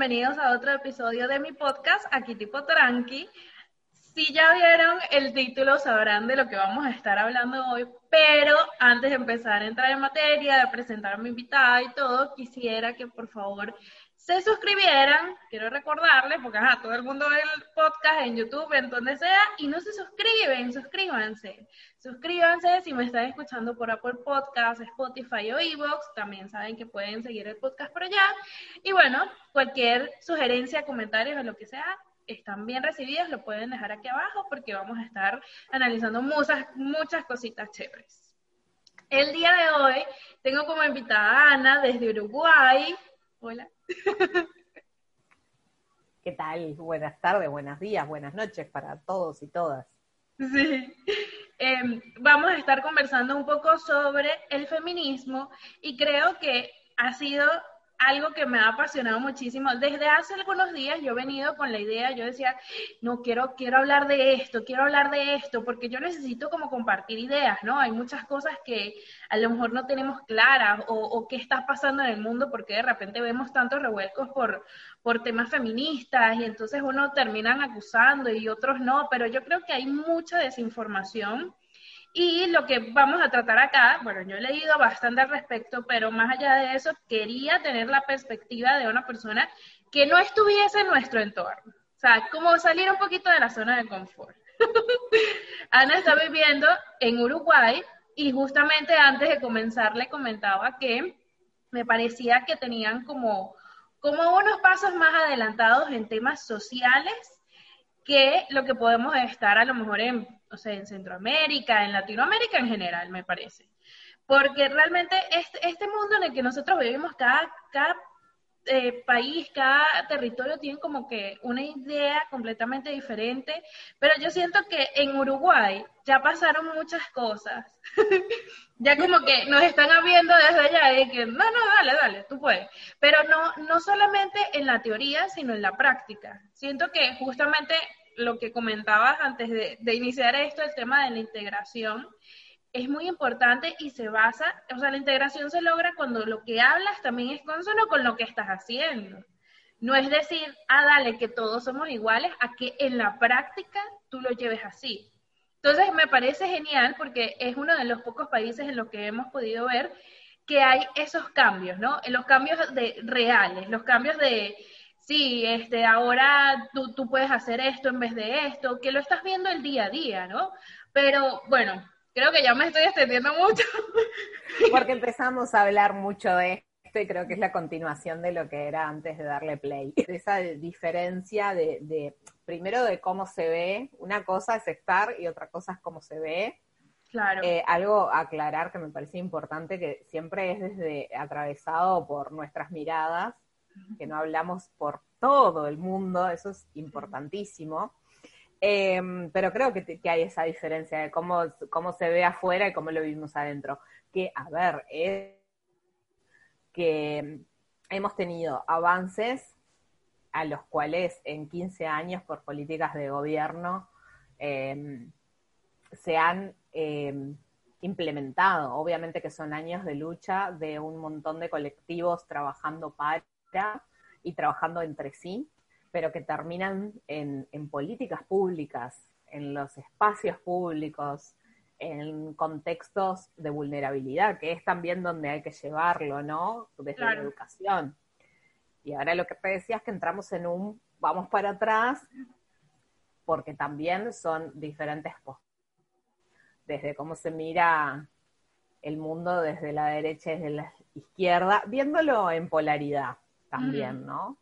bienvenidos a otro episodio de mi podcast, aquí tipo tranqui. Si ya vieron el título, sabrán de lo que vamos a estar hablando hoy, pero antes de empezar a entrar en materia, de presentar a mi invitada y todo, quisiera que por favor se suscribieran, quiero recordarles, porque ajá, todo el mundo ve el podcast en YouTube, en donde sea, y no se suscriben, suscríbanse. Suscríbanse si me están escuchando por Apple Podcasts, Spotify o Evox, también saben que pueden seguir el podcast por allá. Y bueno, cualquier sugerencia, comentarios o lo que sea, están bien recibidos, lo pueden dejar aquí abajo porque vamos a estar analizando muchas, muchas cositas chéveres. El día de hoy tengo como invitada a Ana desde Uruguay. Hola. ¿Qué tal? Buenas tardes, buenos días, buenas noches para todos y todas. Sí. Em, vamos a estar conversando un poco sobre el feminismo y creo que ha sido algo que me ha apasionado muchísimo. Desde hace algunos días yo he venido con la idea, yo decía, no, quiero, quiero hablar de esto, quiero hablar de esto, porque yo necesito como compartir ideas, ¿no? Hay muchas cosas que a lo mejor no tenemos claras o, qué está pasando en el mundo, porque de repente vemos tantos revuelcos por, por temas feministas y entonces uno terminan acusando y otros no, pero yo creo que hay mucha desinformación y lo que vamos a tratar acá, bueno, yo he leído bastante al respecto, pero más allá de eso, quería tener la perspectiva de una persona que no estuviese en nuestro entorno. O sea, como salir un poquito de la zona de confort. Ana está viviendo en Uruguay y justamente antes de comenzar le comentaba que me parecía que tenían como, como unos pasos más adelantados en temas sociales que lo que podemos estar a lo mejor en o sea, en Centroamérica, en Latinoamérica en general, me parece. Porque realmente este, este mundo en el que nosotros vivimos, cada, cada eh, país, cada territorio tiene como que una idea completamente diferente, pero yo siento que en Uruguay ya pasaron muchas cosas. ya como que nos están viendo desde allá y que, no, no, dale, dale, tú puedes. Pero no, no solamente en la teoría, sino en la práctica. Siento que justamente lo que comentabas antes de, iniciar esto, el tema de la integración, es muy importante y se basa, o sea, la integración se logra cuando lo que hablas también es consono con lo que estás haciendo. No es decir, ah, dale, que todos somos iguales, a que en la práctica tú lo lleves así. Entonces, me parece genial porque es uno de los pocos países en los que hemos podido ver que hay esos cambios, ¿no? Los cambios de reales, los cambios de, sí, este, ahora tú, tú puedes hacer esto en vez de esto, que lo estás viendo el día a día, ¿no? Pero bueno, creo que ya me estoy extendiendo mucho. Porque empezamos a hablar mucho de esto y creo que es la continuación de lo que era antes de darle play. Esa diferencia de, de primero de cómo se ve, una cosa es estar y otra cosa es cómo se ve. Claro. Eh, algo a aclarar que me parece importante, que siempre es desde atravesado por nuestras miradas que no hablamos por todo el mundo, eso es importantísimo. Em, pero creo que, hay esa diferencia de cómo, cómo se ve afuera y cómo lo vivimos adentro. Que, a ver, es que hemos tenido avances a los cuales en 15 años por políticas de gobierno em, se han em, implementado. Obviamente que son años de lucha de un montón de colectivos trabajando para y trabajando entre sí, pero que terminan en, políticas públicas, en los espacios públicos, en contextos de vulnerabilidad, que es también donde hay que llevarlo, ¿no? Desde la educación. Y ahora lo que te decía es que entramos en un vamos para atrás, porque también son diferentes posturas. Desde cómo se mira el mundo desde la derecha y desde la izquierda, viéndolo en polaridad también, ¿no?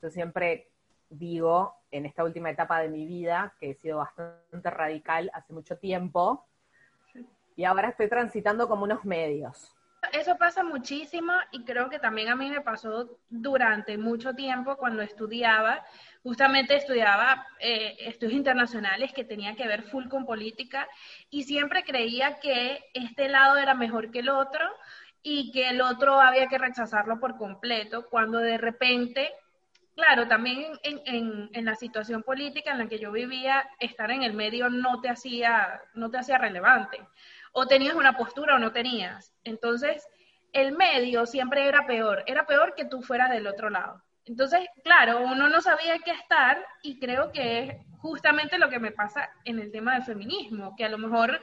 Yo siempre digo, en esta última etapa de mi vida, que he sido bastante radical hace mucho tiempo, y ahora estoy transitando como unos medios. Eso pasa muchísimo y creo que también a mí me pasó durante mucho tiempo cuando estudiaba, justamente estudiaba eh, estudios internacionales que tenía que ver full con política y siempre creía que este lado era mejor que el otro y que el otro había que rechazarlo por completo, cuando de repente, claro, también en, en, la situación política en la que yo vivía, estar en el medio no te hacía, no te hacía relevante. O tenías una postura o no tenías. Entonces, el medio siempre era peor, era peor que tú fueras del otro lado. Entonces, claro, uno no sabía qué estar y creo que es justamente lo que me pasa en el tema del feminismo, que a lo mejor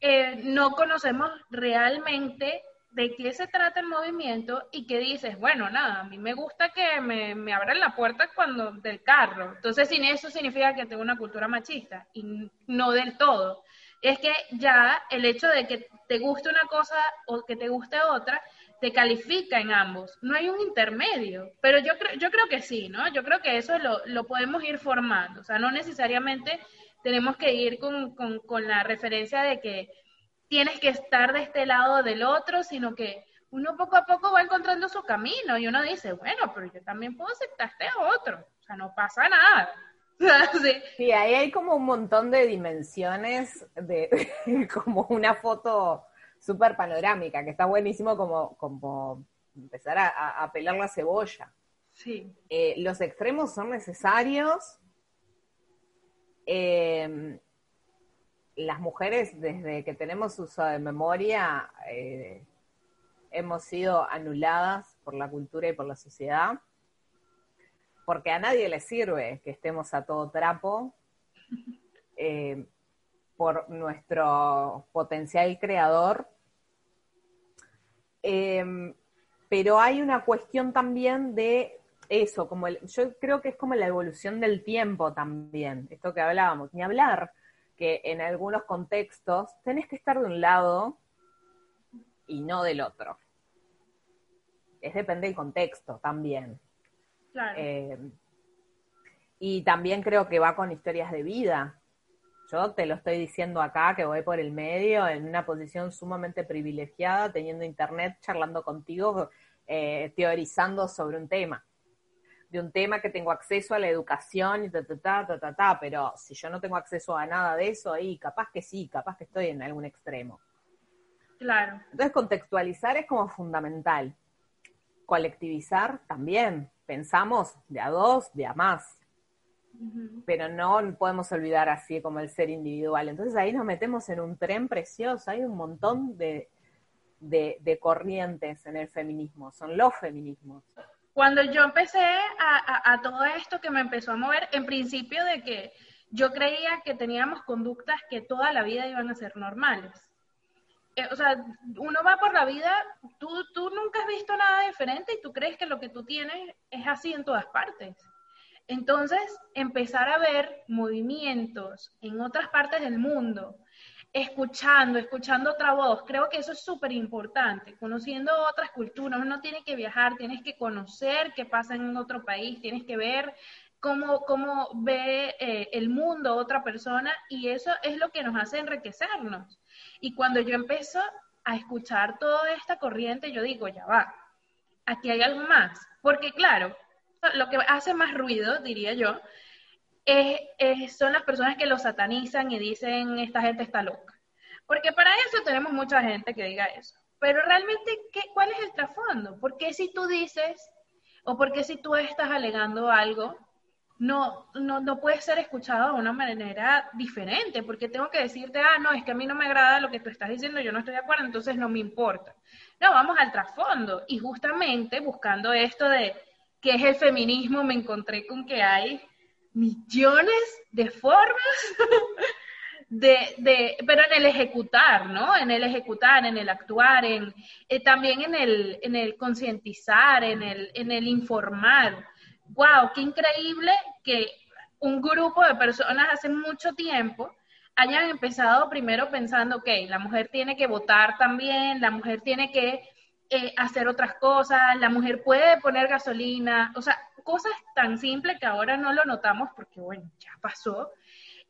eh, no conocemos realmente de qué se trata el movimiento y que dices, bueno, nada, a mí me gusta que me, me abran la puerta cuando del carro. Entonces, sin eso significa que tengo una cultura machista y no del todo. Es que ya el hecho de que te guste una cosa o que te guste otra te califica en ambos. No hay un intermedio, pero yo creo, yo creo que sí, ¿no? Yo creo que eso lo, lo podemos ir formando. O sea, no necesariamente tenemos que ir con, con, con la referencia de que tienes que estar de este lado del otro, sino que uno poco a poco va encontrando su camino y uno dice, bueno, pero yo también puedo aceptar este otro, o sea, no pasa nada. sí. sí. ahí hay como un montón de dimensiones, de como una foto súper panorámica, que está buenísimo como, como empezar a, a pelar la cebolla. Sí. Eh, los extremos son necesarios. Eh, las mujeres, desde que tenemos uso de memoria, eh, hemos sido anuladas por la cultura y por la sociedad, porque a nadie le sirve que estemos a todo trapo eh, por nuestro potencial creador. Em, pero hay una cuestión también de eso, como yo creo que es como la evolución del tiempo también, esto que hablábamos, ni hablar que en algunos contextos tenés que estar de un lado y no del otro. Es depende del contexto también. Eh, y también creo que va con historias de vida. Yo te lo estoy diciendo acá, que voy por el medio, en una posición sumamente privilegiada, teniendo internet, charlando contigo, eh, teorizando sobre un tema de un tema que tengo acceso a la educación y ta, ta, ta, ta, ta, ta, pero si yo no tengo acceso a nada de eso, ahí capaz que sí, capaz que estoy en algún extremo. Claro. Entonces contextualizar es como fundamental. Colectivizar también. Pensamos de a dos, de a más. Pero no podemos olvidar así como el ser individual. Entonces ahí nos metemos en un tren precioso. Hay un montón de, de corrientes en el feminismo. Son los feminismos. Cuando yo empecé a, todo esto que me empezó a mover, en principio de que yo creía que teníamos conductas que toda la vida iban a ser normales. Eh, o sea, uno va por la vida, tú, tú nunca has visto nada diferente y tú crees que lo que tú tienes es así en todas partes. Entonces, empezar a ver movimientos en otras partes del mundo, escuchando, escuchando otra voz. Creo que eso es súper importante, conociendo otras culturas. Uno tiene que viajar, tienes que conocer qué pasa en otro país, tienes que ver cómo, cómo ve eh, el mundo otra persona y eso es lo que nos hace enriquecernos. Y cuando yo empiezo a escuchar toda esta corriente, yo digo, ya va, aquí hay algo más. Porque claro, lo que hace más ruido, diría yo, son las personas que lo satanizan y dicen esta gente está loca. Porque para eso tenemos mucha gente que diga eso. Pero realmente, ¿qué, ¿cuál es el trasfondo? ¿Por qué si tú dices o por qué si tú estás alegando algo, no, no, no puede ser escuchado de una manera diferente? Porque tengo que decirte, ah, no, es que a mí no me agrada lo que tú estás diciendo, yo no estoy de acuerdo, entonces no me importa. No, vamos al trasfondo. Y justamente buscando esto de qué es el feminismo, me encontré con que hay millones de formas de, de, pero en el ejecutar, ¿no? En el ejecutar, en el actuar, en, eh, también en el, en el concientizar, en el, en el informar. ¡Wow! ¡Qué increíble que un grupo de personas hace mucho tiempo hayan empezado primero pensando, ok, la mujer tiene que votar también, la mujer tiene que eh, hacer otras cosas, la mujer puede poner gasolina, o sea, cosas tan simples que ahora no lo notamos porque, bueno, ya pasó,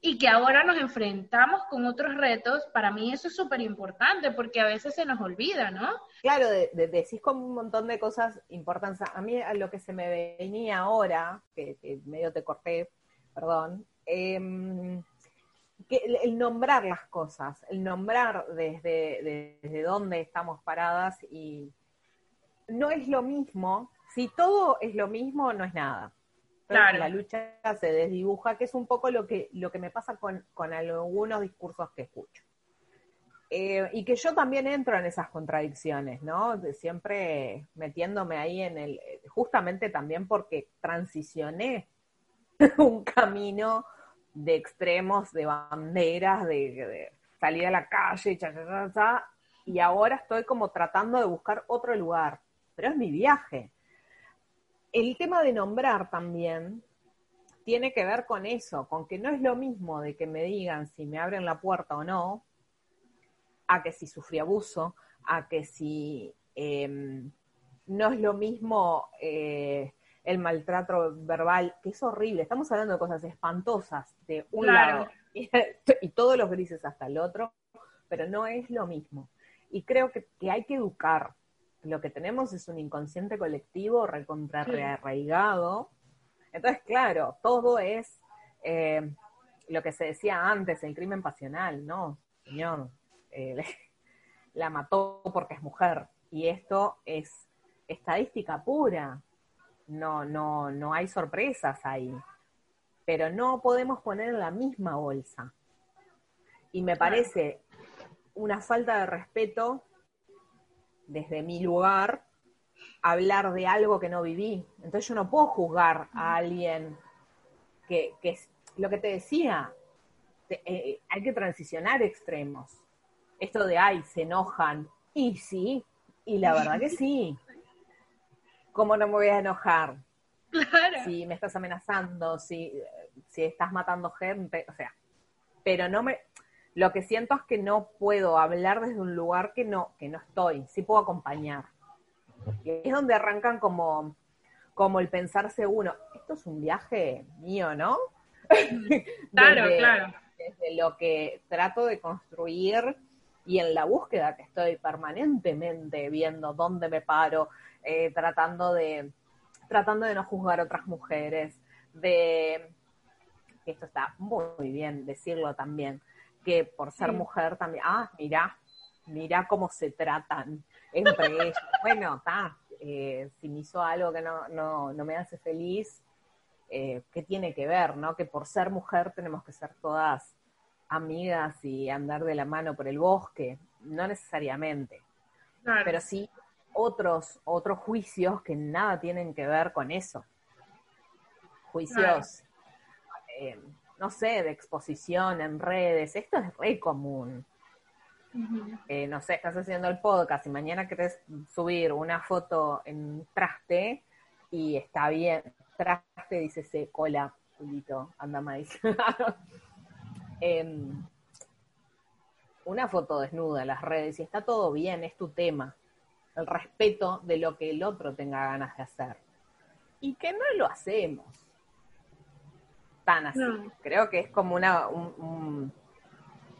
y que ahora nos enfrentamos con otros retos, para mí eso es súper importante porque a veces se nos olvida, ¿no? Claro, de, decís como un montón de cosas importantes. A mí a lo que se me venía ahora, que, medio te corté, perdón, em, que el, nombrar las cosas, el nombrar desde, desde dónde estamos paradas y no es lo mismo si todo es lo mismo, no es nada. La lucha se desdibuja, que es un poco lo que, lo que me pasa con, algunos discursos que escucho. Eh, y que yo también entro en esas contradicciones, ¿no? De siempre metiéndome ahí en el, justamente también porque transicioné un camino de extremos, de banderas, de, salir a la calle, y ahora estoy como tratando de buscar otro lugar, pero es mi viaje. El tema de nombrar también tiene que ver con eso, con que no es lo mismo de que me digan si me abren la puerta o no, a que si sufrí abuso, a que si em, no es lo mismo eh, el maltrato verbal, que es horrible. Estamos hablando de cosas espantosas de un lado y, todos los grises hasta el otro, pero no es lo mismo. Y creo que, hay que educar. Lo que tenemos es un inconsciente colectivo recontra arraigado. Entonces, claro, todo es eh, lo que se decía antes, el crimen pasional, ¿no? Señor, eh, la mató porque es mujer. Y esto es estadística pura. No, no, no hay sorpresas ahí. Pero no podemos poner en la misma bolsa. Y me parece una falta de respeto desde mi lugar hablar de algo que no viví. Entonces yo no puedo juzgar a alguien que, que es lo que te decía, eh, hay que transicionar extremos esto de, ay, se enojan. Y sí, y la verdad que sí. ¿Cómo no me voy a enojar? Claro. Si me estás amenazando, si, si estás matando gente, o sea, pero no me, lo que siento es que no puedo hablar desde un lugar que no, que no estoy, sí puedo acompañar. Y es donde arrancan como, como el pensarse uno, esto es un viaje mío, ¿no? Claro, claro. Desde lo que trato de construir y en la búsqueda que estoy permanentemente viendo dónde me paro, eh, tratando de tratando de no juzgar a otras mujeres, de esto está muy bien decirlo también, que por ser mujer también, ah, mira, mira cómo se tratan entre ellos. Bueno, está, eh, si me hizo algo que no, no, no me hace feliz, eh, ¿qué tiene que ver, no? Que por ser mujer tenemos que ser todas amigas y andar de la mano por el bosque, no necesariamente, pero sí otros, otros juicios que nada tienen que ver con eso. Juicios, eh, no sé, de exposición en redes, esto es re común. Eh, no sé, estás haciendo el podcast y mañana querés subir una foto en traste y está bien, traste dice se cola, pulito, anda maíz. Em, una foto desnuda en las redes y está todo bien, es tu tema. El respeto de lo que el otro tenga ganas de hacer. Y que no lo hacemos tan así. Creo que es como una, un,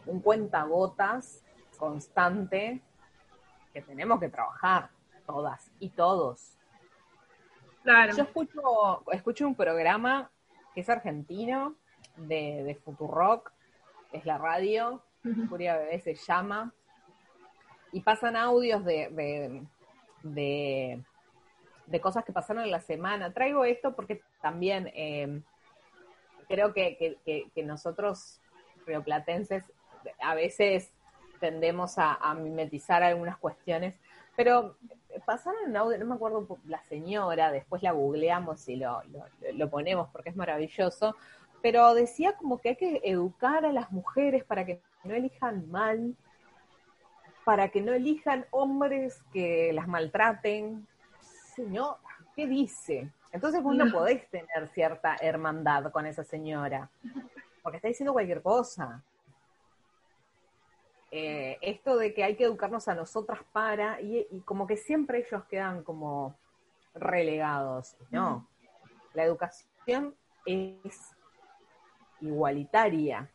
un, cuentagotas constante que tenemos que trabajar todas y todos. Yo escucho, escucho un programa que es argentino de, de Futurock es la radio, Furia Bebé se llama, y pasan audios de, de, de, cosas que pasaron en la semana. Traigo esto porque también em, creo que, que, nosotros, rioplatenses, a veces tendemos a, mimetizar algunas cuestiones, pero pasaron en audio, no me acuerdo la señora, después la googleamos y lo, lo, lo ponemos porque es maravilloso, pero decía como que hay que educar a las mujeres para que no elijan mal, para que no elijan hombres que las maltraten. Señor, ¿qué dice? Entonces vos no podés tener cierta hermandad con esa señora, porque está diciendo cualquier cosa. Eh, esto de que hay que educarnos a nosotras para, y, y, como que siempre ellos quedan como relegados. No, la educación es igualitaria.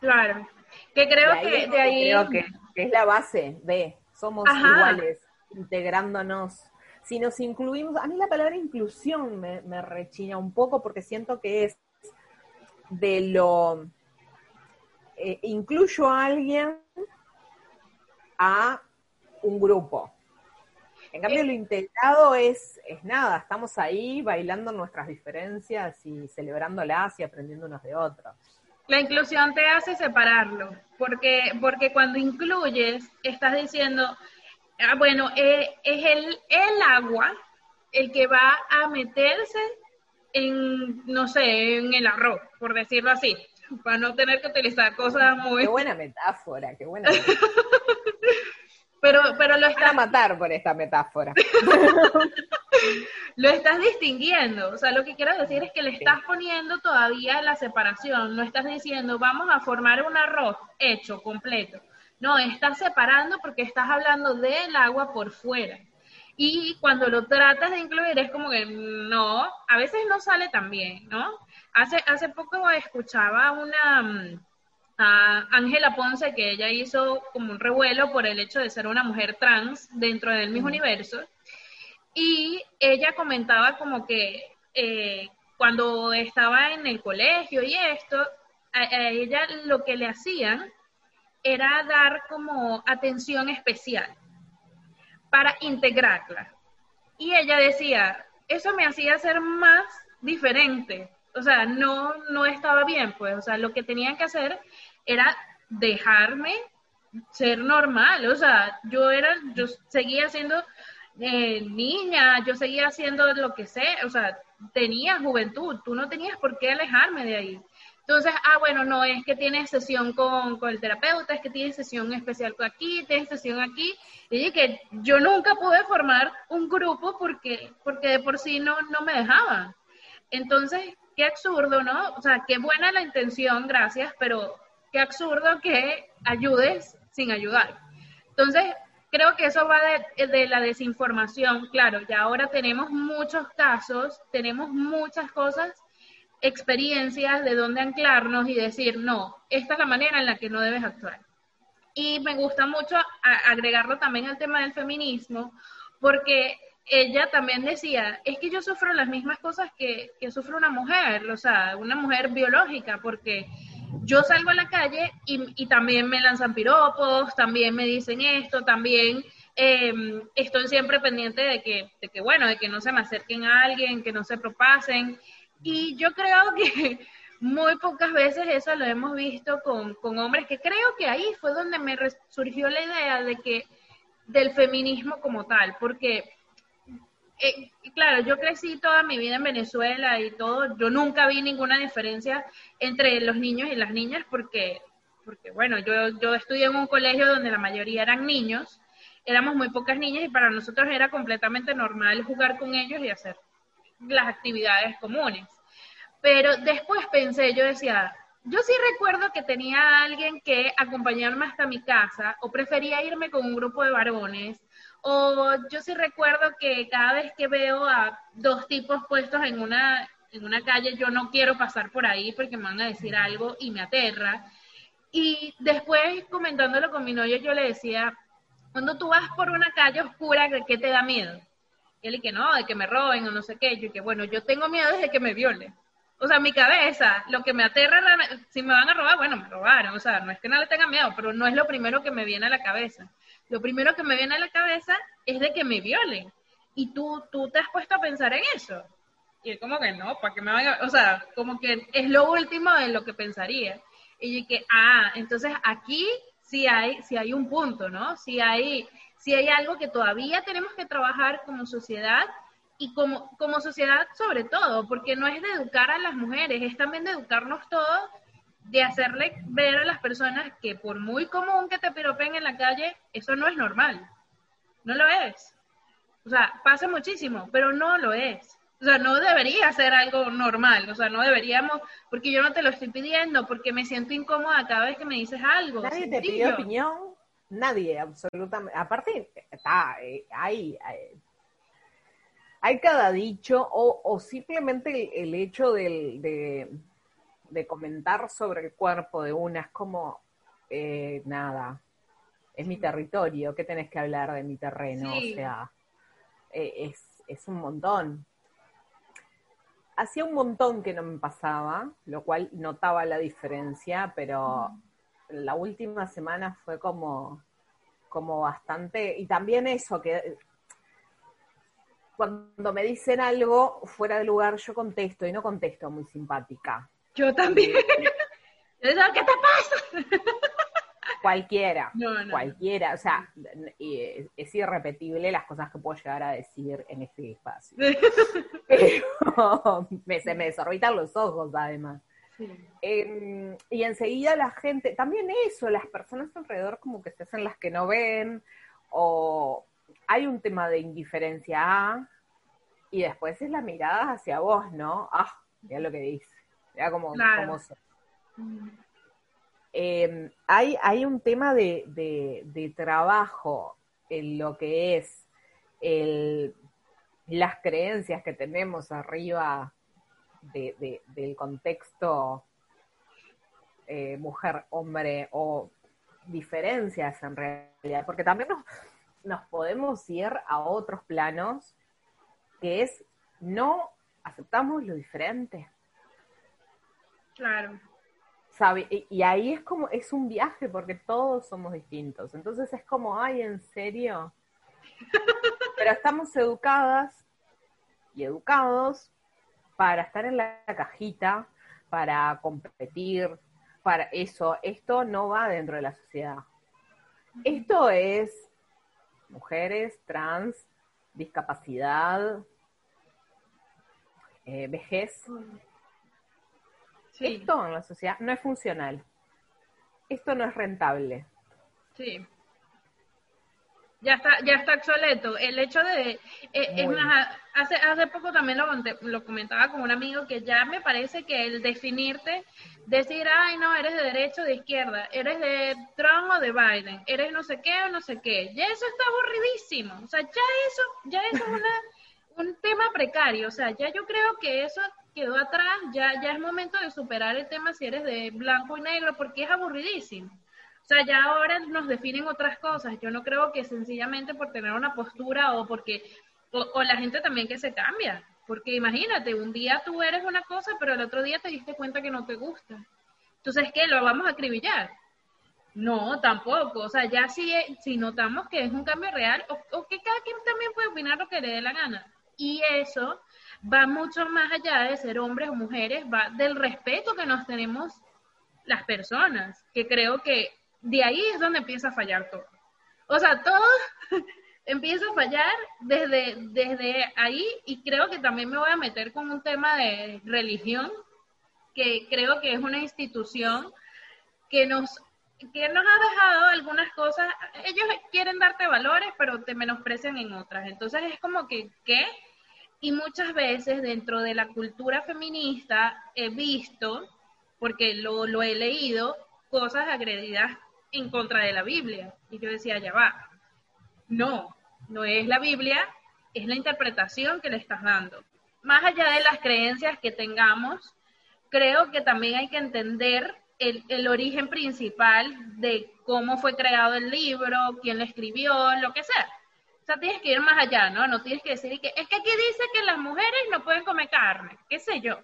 Claro, que creo que de ahí... Creo que, es la base de somos iguales, integrándonos. Si nos incluimos, a mí la palabra inclusión me, me rechina un poco porque siento que es de lo... Eh, incluyo a alguien a un grupo. En cambio, eh, lo integrado es, es nada, estamos ahí bailando nuestras diferencias y celebrándolas y aprendiendo unos de otros. La inclusión te hace separarlo, porque, porque cuando incluyes, estás diciendo, ah, bueno, eh, es el, el agua el que va a meterse en, no sé, en el arroz, por decirlo así, para no tener que utilizar cosas muy... Qué buena metáfora, qué buena metáfora. pero, pero lo estás... a matar por esta metáfora. lo estás distinguiendo, o sea, lo que quiero decir es que le estás poniendo todavía la separación, no estás diciendo, vamos a formar un arroz hecho, completo. No, estás separando porque estás hablando del agua por fuera. Y cuando lo tratas de incluir es como que no, a veces no sale tan bien, ¿no? Hace, hace poco escuchaba una mm, a Ángela Ponce que ella hizo como un revuelo por el hecho de ser una mujer trans dentro del mismo universo y ella comentaba como que eh, cuando estaba en el colegio y esto, a ella lo que le hacían era dar como atención especial para integrarla. Y ella decía, eso me hacía ser más diferente. O sea, no, no estaba bien, pues. O sea, lo que tenían que hacer era dejarme ser normal. O sea, yo era, yo seguía siendo eh, niña, yo seguía haciendo lo que sé. O sea, tenía juventud. Tú no tenías por qué alejarme de ahí. Entonces, ah, bueno, no, es que tienes sesión con, el terapeuta, es que tienes sesión especial aquí, tienes sesión aquí. Y que yo nunca pude formar un grupo porque, porque de por sí no, no me dejaban. Entonces, qué absurdo, ¿no? O sea, qué buena la intención, gracias, pero qué absurdo que ayudes sin ayudar. Entonces, creo que eso va de, de, la desinformación. Claro, ya ahora tenemos muchos casos, tenemos muchas cosas experiencias de dónde anclarnos y decir, no, esta es la manera en la que no debes actuar. Y me gusta mucho agregarlo también al tema del feminismo, porque ella también decía, es que yo sufro las mismas cosas que, que sufre una mujer, o sea, una mujer biológica, porque yo salgo a la calle y, también me lanzan piropos, también me dicen esto, también em, estoy siempre pendiente de que, de que, bueno, de que no se me acerquen a alguien, que no se propasen. Y yo creo que muy pocas veces eso lo hemos visto con, hombres, que creo que ahí fue donde me surgió la idea de que del feminismo como tal, porque eh, claro, yo crecí toda mi vida en Venezuela y todo, yo nunca vi ninguna diferencia entre los niños y las niñas porque, porque bueno, yo, yo estudié en un colegio donde la mayoría eran niños, éramos muy pocas niñas y para nosotros era completamente normal jugar con ellos y hacer las actividades comunes. Pero después pensé, yo decía, yo sí recuerdo que tenía alguien que acompañarme hasta mi casa o prefería irme con un grupo de varones o yo sí recuerdo que cada vez que veo a dos tipos puestos en una, en una calle, yo no quiero pasar por ahí porque me van a decir algo y me aterra. Y después comentándolo con mi novio, yo le decía, cuando tú vas por una calle oscura, ¿qué te da miedo? Y él que no, de que me roben o no sé qué. Yo que bueno, yo tengo miedo de que me violen o sea, mi cabeza, lo que me aterra, si me van a robar, bueno, me robaron, o sea, no es que no le tenga miedo, pero no es lo primero que me viene a la cabeza. Lo primero que me viene a la cabeza es de que me violen. Y tú, tú te has puesto a pensar en eso. Y es como que no, para que me van a, o sea, como que es lo último de lo que pensaría. Y que, ah, entonces aquí sí hay, sí hay un punto, ¿no? Sí hay, sí hay algo que todavía tenemos que trabajar como sociedad y como, como sociedad sobre todo, porque no es de educar a las mujeres, es también de educarnos todos, de hacerle ver a las personas que por muy común que te piropen en la calle, eso no es normal, no lo es. O sea, pasa muchísimo, pero no lo es. O sea, no debería ser algo normal, o sea, no deberíamos, porque yo no te lo estoy pidiendo, porque me siento incómoda cada vez que me dices algo. Nadie te pide opinión, nadie, absolutamente. Aparte, está, eh, hay, hay cada dicho o, simplemente el, hecho de, comentar sobre el cuerpo de una es como, eh, nada, es mi territorio, ¿qué tenés que hablar de mi terreno? O sea, eh, es, un montón. Hacía un montón que no me pasaba, lo cual notaba la diferencia, pero la última semana fue como, como bastante, y también eso, que cuando me dicen algo fuera de lugar, yo contesto y no contesto muy simpática. Yo también. ¿qué te pasa? Cualquiera, cualquiera, o sea, es irrepetible las cosas que puedo llegar a decir en este espacio. Pero me, se me desorbitan los ojos, además. Em, y enseguida la gente, también eso, las personas alrededor como que se hacen las que no ven, o hay un tema de indiferencia y después es la mirada hacia vos, ¿no? Ah, mira lo que dice, mira cómo, se... Em, hay, hay un tema de, trabajo en lo que es las creencias que tenemos arriba del contexto eh, mujer-hombre o diferencias en realidad, porque también nos, nos podemos ir a otros planos que es no aceptamos lo diferente. Claro y, ahí es como, es un viaje porque todos somos distintos. Entonces es como, ay, ¿en serio? Pero estamos educadas y educados para estar en la cajita, para competir, para eso. Esto no va dentro de la sociedad. Esto es mujeres, trans, discapacidad, eh, vejez. Esto en la sociedad no es funcional. Esto no es rentable. Sí. Ya está, ya está obsoleto. El hecho de, eh, es más, hace, hace poco también lo, lo comentaba con un amigo que ya me parece que el definirte, decir, ay no, eres de derecha o de izquierda, eres de Trump o de Biden, eres no sé qué o no sé qué, ya eso está aburridísimo. O sea, ya eso, ya eso es una, un tema precario. O sea, ya yo creo que eso quedó atrás, ya, ya es momento de superar el tema si eres de blanco y negro, porque es aburridísimo. O sea, ya ahora nos definen otras cosas. Yo no creo que sencillamente por tener una postura o porque, o, la gente también que se cambia. Porque imagínate, un día tú eres una cosa, pero el otro día te diste cuenta que no te gusta. Entonces, ¿qué? ¿Lo vamos a acribillar? No, tampoco. O sea, ya si, si notamos que es un cambio real, o, o que cada quien también puede opinar lo que le dé la gana. Y eso va mucho más allá de ser hombres o mujeres, va del respeto que nos tenemos las personas, que creo que de ahí es donde empieza a fallar todo. O sea, todo empieza a fallar desde, desde ahí y creo que también me voy a meter con un tema de religión, que creo que es una institución que nos que nos ha dejado algunas cosas, ellos quieren darte valores, pero te menosprecian en otras. Entonces es como que, ¿qué? Y muchas veces dentro de la cultura feminista he visto, porque lo, lo he leído, cosas agredidas en contra de la Biblia. Y yo decía, ya va, no, no es la Biblia, es la interpretación que le estás dando. Más allá de las creencias que tengamos, creo que también hay que entender el, el, origen principal de cómo fue creado el libro, quién lo escribió, lo que sea. O sea, tienes que ir más allá, ¿no? No tienes que decir que es que aquí dice que las mujeres no pueden comer carne, qué sé yo.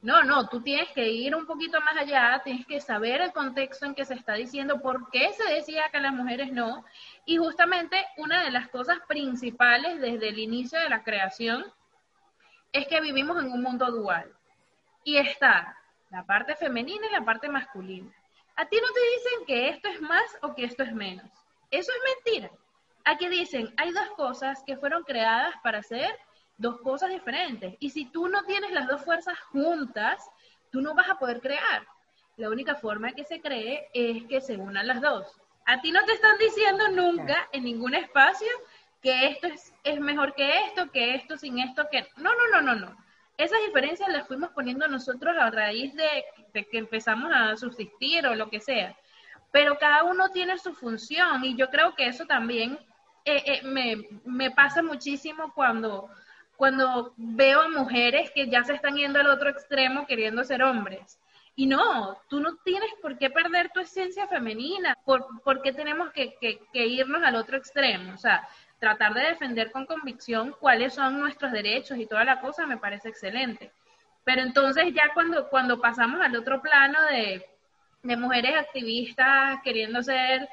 No, no, tú tienes que ir un poquito más allá, tienes que saber el contexto en que se está diciendo, por qué se decía que las mujeres no. Y justamente una de las cosas principales desde el inicio de la creación es que vivimos en un mundo dual. Y está la parte femenina y la parte masculina. A ti no te dicen que esto es más o que esto es menos. Eso es mentira. Aquí dicen, hay dos cosas que fueron creadas para hacer dos cosas diferentes. Y si tú no tienes las dos fuerzas juntas, tú no vas a poder crear. La única forma que se cree es que se unan las dos. A ti no te están diciendo nunca en ningún espacio que esto es, es mejor que esto, que esto sin esto, que... No, no, no, no, no. Esas diferencias las fuimos poniendo nosotros a raíz de, de que empezamos a subsistir o lo que sea. Pero cada uno tiene su función y yo creo que eso también eh, eh, me, me, pasa muchísimo cuando, cuando veo a mujeres que ya se están yendo al otro extremo queriendo ser hombres. Y no, tú no tienes por qué perder tu esencia femenina, por, por qué tenemos que, que, irnos al otro extremo. O sea, tratar de defender con convicción cuáles son nuestros derechos y toda la cosa me parece excelente. Pero entonces ya cuando, cuando pasamos al otro plano de, de mujeres activistas queriendo ser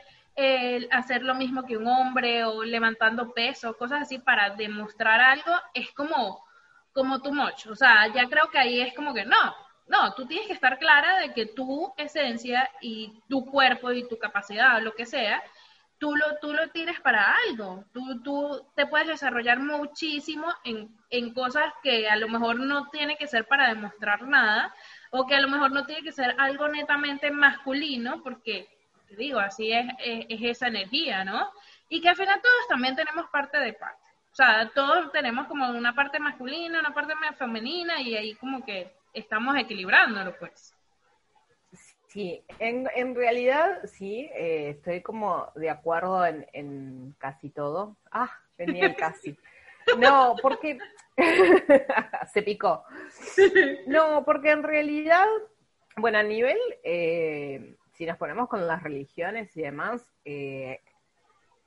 hacer lo mismo que un hombre o levantando peso, cosas así para demostrar algo, es como, como too much. O sea, ya creo que ahí es como que no. no, tú tienes que estar clara de que tu esencia y tu cuerpo y tu capacidad, lo que sea, tú lo, tú lo tienes para algo. Tú, tú te puedes desarrollar muchísimo en, en cosas que a lo mejor no tiene que ser para demostrar nada o que a lo mejor no tiene que ser algo netamente masculino, porque, te digo, así es, es, es esa energía, ¿no? Y que al final todos también tenemos parte de parte. O sea, todos tenemos como una parte masculina, una parte femenina y ahí como que estamos equilibrándolo, pues. Sí, en, en realidad sí, eh, estoy como de acuerdo en, en casi todo. Ah, venía el casi. No, porque se picó. No, porque en realidad, bueno, a nivel, eh, si nos ponemos con las religiones y demás, eh,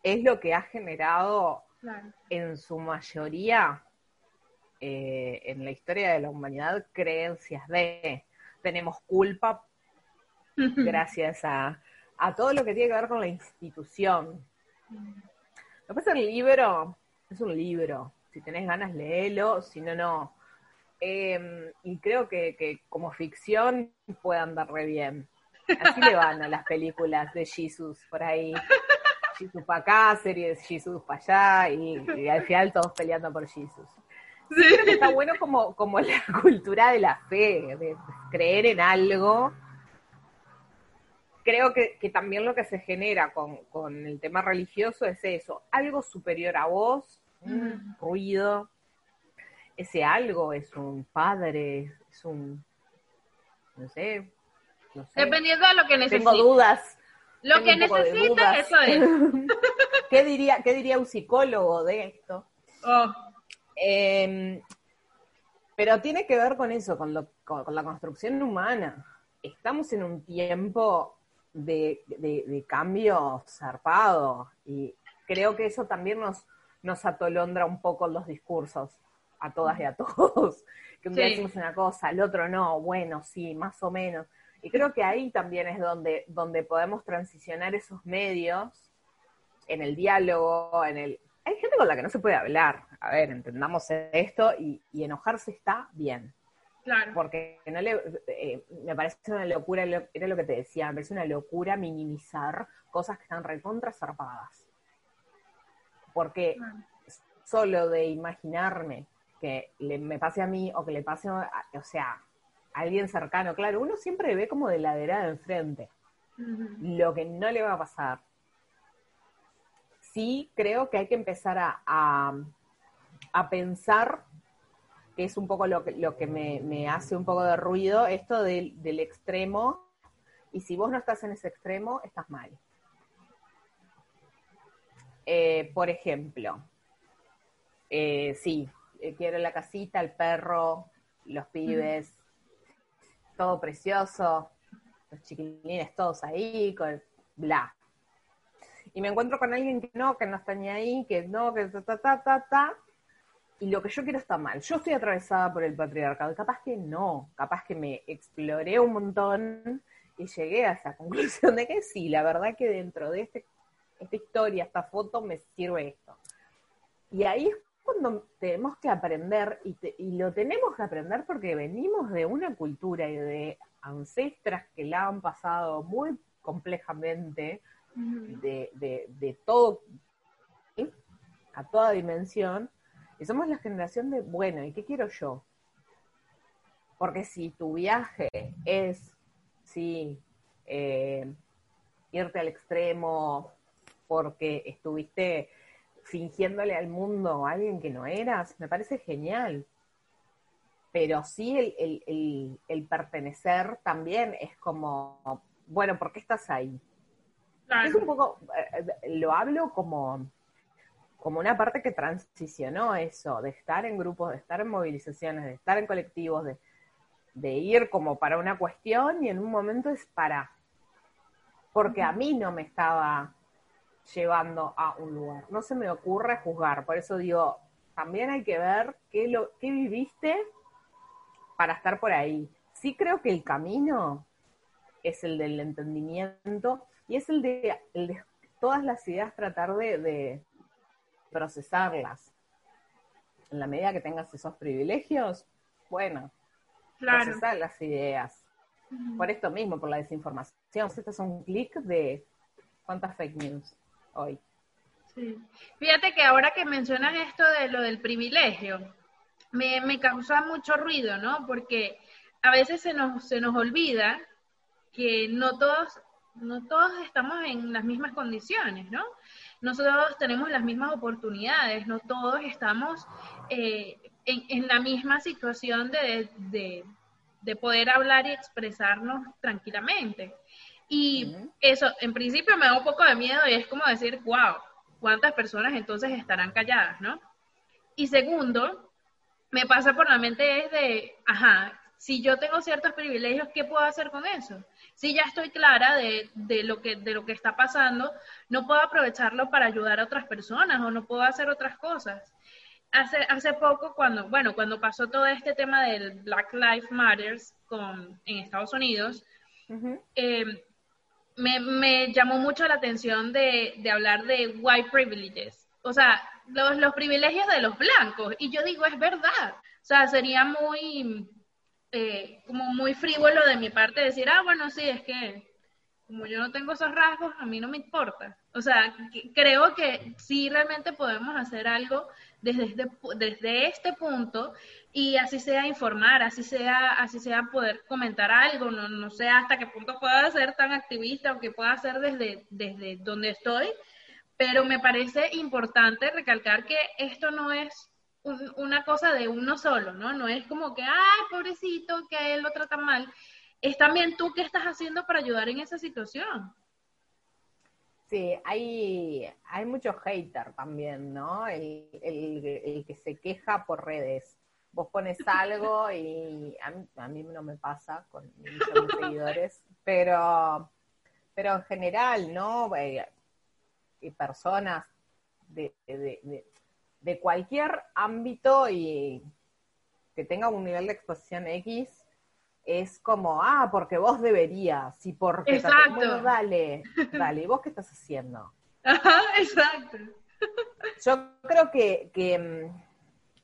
es lo que ha generado Claro. en su mayoría eh, en la historia de la humanidad creencias de tenemos culpa gracias a, a todo lo que tiene que ver con la institución. Lo que pasa el libro es un libro. Si tenés ganas, léelo. Si no, no. Eh, y creo que, que como ficción puede andar re bien. Así le van a las películas de Jesus por ahí. Jesus para acá, series Jesus para allá, y, y al final todos peleando por Jesus. Creo que está bueno como, como la cultura de la fe, de creer en algo. Creo que, que también lo que se genera con, con el tema religioso es eso, algo superior a vos, un ruido. Ese algo es un padre, es un, no sé, no sé. Dependiendo de lo que necesites. Tengo dudas. Lo tengo que dudas. eso es. ¿Qué diría, ¿Qué diría un psicólogo de esto? Oh, Eh, pero tiene que ver con eso, con, lo- con- con la construcción humana. Estamos en un tiempo de, de- de cambio zarpado y creo que eso también nos, nos atolondra un poco los discursos a todas y a todos. Que un día Sí. decimos una cosa, el otro no, bueno, sí, más o menos. Y creo que ahí también es donde, donde podemos transicionar esos medios en el diálogo, en el... Hay gente con la que no se puede hablar. A ver, entendamos esto y, y enojarse está bien. claro. Porque no le, eh, me parece una locura, lo- era lo que te decía, me parece una locura minimizar cosas que están recontra zarpadas. Porque Claro. solo de imaginarme que le, me pase a mí o que le pase, a, o sea, alguien cercano, claro, uno siempre ve como de ladera de enfrente lo que no le va a pasar. Sí, creo que hay que empezar a, a, a pensar, que es un poco lo que, lo que me, me hace un poco de ruido, esto del, del extremo, y si vos no estás en ese extremo, estás mal. Eh, por ejemplo, eh, sí, eh, quiero la casita, el perro, los pibes, todo precioso, los chiquilines todos ahí, con bla. Y me encuentro con alguien que no, que no está ni ahí, que no, que ta, ta, ta, ta, ta. Y lo que yo quiero está mal. Yo estoy atravesada por el patriarcado. y Capaz que no, capaz que me exploré un montón y llegué a esa conclusión de que sí, la verdad que dentro de este, esta historia, esta foto, me sirve esto. Y ahí es cuando tenemos que aprender, y, te- y lo tenemos que aprender porque venimos de una cultura y de ancestras que la han pasado muy complejamente, de, de, de todo, ¿sí? a toda dimensión, y somos la generación de, bueno, ¿y qué quiero yo? Porque si tu viaje es, sí, eh, irte al extremo porque estuviste fingiéndole al mundo a alguien que no eras, me parece genial. Pero sí el, el, el, el pertenecer también es como, bueno, ¿por qué estás ahí? Claro. Es un poco, eh, lo hablo como, como una parte que transicionó eso, de estar en grupos, de estar en movilizaciones, de estar en colectivos, de, de ir como para una cuestión y en un momento es para, porque a mí no me estaba llevando a un lugar. No se me ocurre juzgar, por eso digo, también hay que ver qué, lo, qué viviste para estar por ahí. Sí creo que el camino es el del entendimiento y es el de, el de todas las ideas tratar de, de procesarlas. En la medida que tengas esos privilegios, bueno, procesar las ideas. Por esto mismo, por la desinformación. Esto es un clic de cuántas fake news hoy. Sí. Fíjate que ahora que mencionas esto de lo del privilegio, me, causa mucho ruido, ¿no? Porque a veces se nos, se nos olvida que no todos, no todos estamos en las mismas condiciones, ¿no? Nosotros tenemos las mismas oportunidades, no todos estamos eh, en, la misma situación de, de, poder hablar y expresarnos tranquilamente. Y eso, en principio me da un poco de miedo y es como decir, wow, ¿cuántas personas entonces estarán calladas, no? Y segundo, me pasa por la mente es de, ajá, si yo tengo ciertos privilegios, ¿qué puedo hacer con eso? Si ya estoy clara de, de, lo que, de lo que está pasando, no puedo aprovecharlo para ayudar a otras personas o no puedo hacer otras cosas. Hace, hace poco, cuando, bueno, cuando pasó todo este tema del Black Lives Matters con, en Estados Unidos, eh, me, me, llamó mucho la atención de, hablar de white privileges, o sea, los, los privilegios de los blancos. Y yo digo, es verdad. O sea, sería muy eh, como muy frívolo de mi parte decir, ah, bueno, sí, es que como yo no tengo esos rasgos, a mí no me importa. O sea, creo que sí realmente podemos hacer algo desde este, desde este punto y así sea informar, así sea, así sea poder comentar algo, no, no sé hasta qué punto pueda ser tan activista o que pueda ser desde, desde donde estoy, pero me parece importante recalcar que esto no es una cosa de uno solo, ¿no? No es como que, ay, pobrecito, que él lo trata mal. Es también tú qué estás haciendo para ayudar en esa situación. Sí, hay, hay mucho hater también, ¿no? El, que se queja por redes. Vos pones algo y a mí, no me pasa con mis seguidores, pero, pero en general, ¿no? Eh, personas de, de cualquier ámbito y que tenga un nivel de exposición X, es como, ah, porque vos deberías, y porque... Exacto. Bueno, dale, dale, ¿y vos qué estás haciendo? Ajá, exacto. Yo creo que, que mm,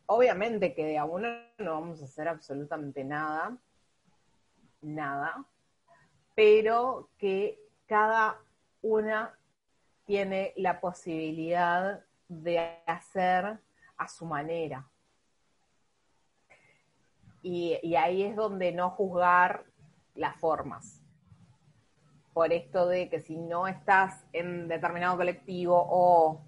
obviamente que de a uno no vamos a hacer absolutamente nada, nada, pero que cada una tiene la posibilidad de hacer a su manera. Y, ahí es donde no juzgar las formas. Por esto de que si no estás en determinado colectivo o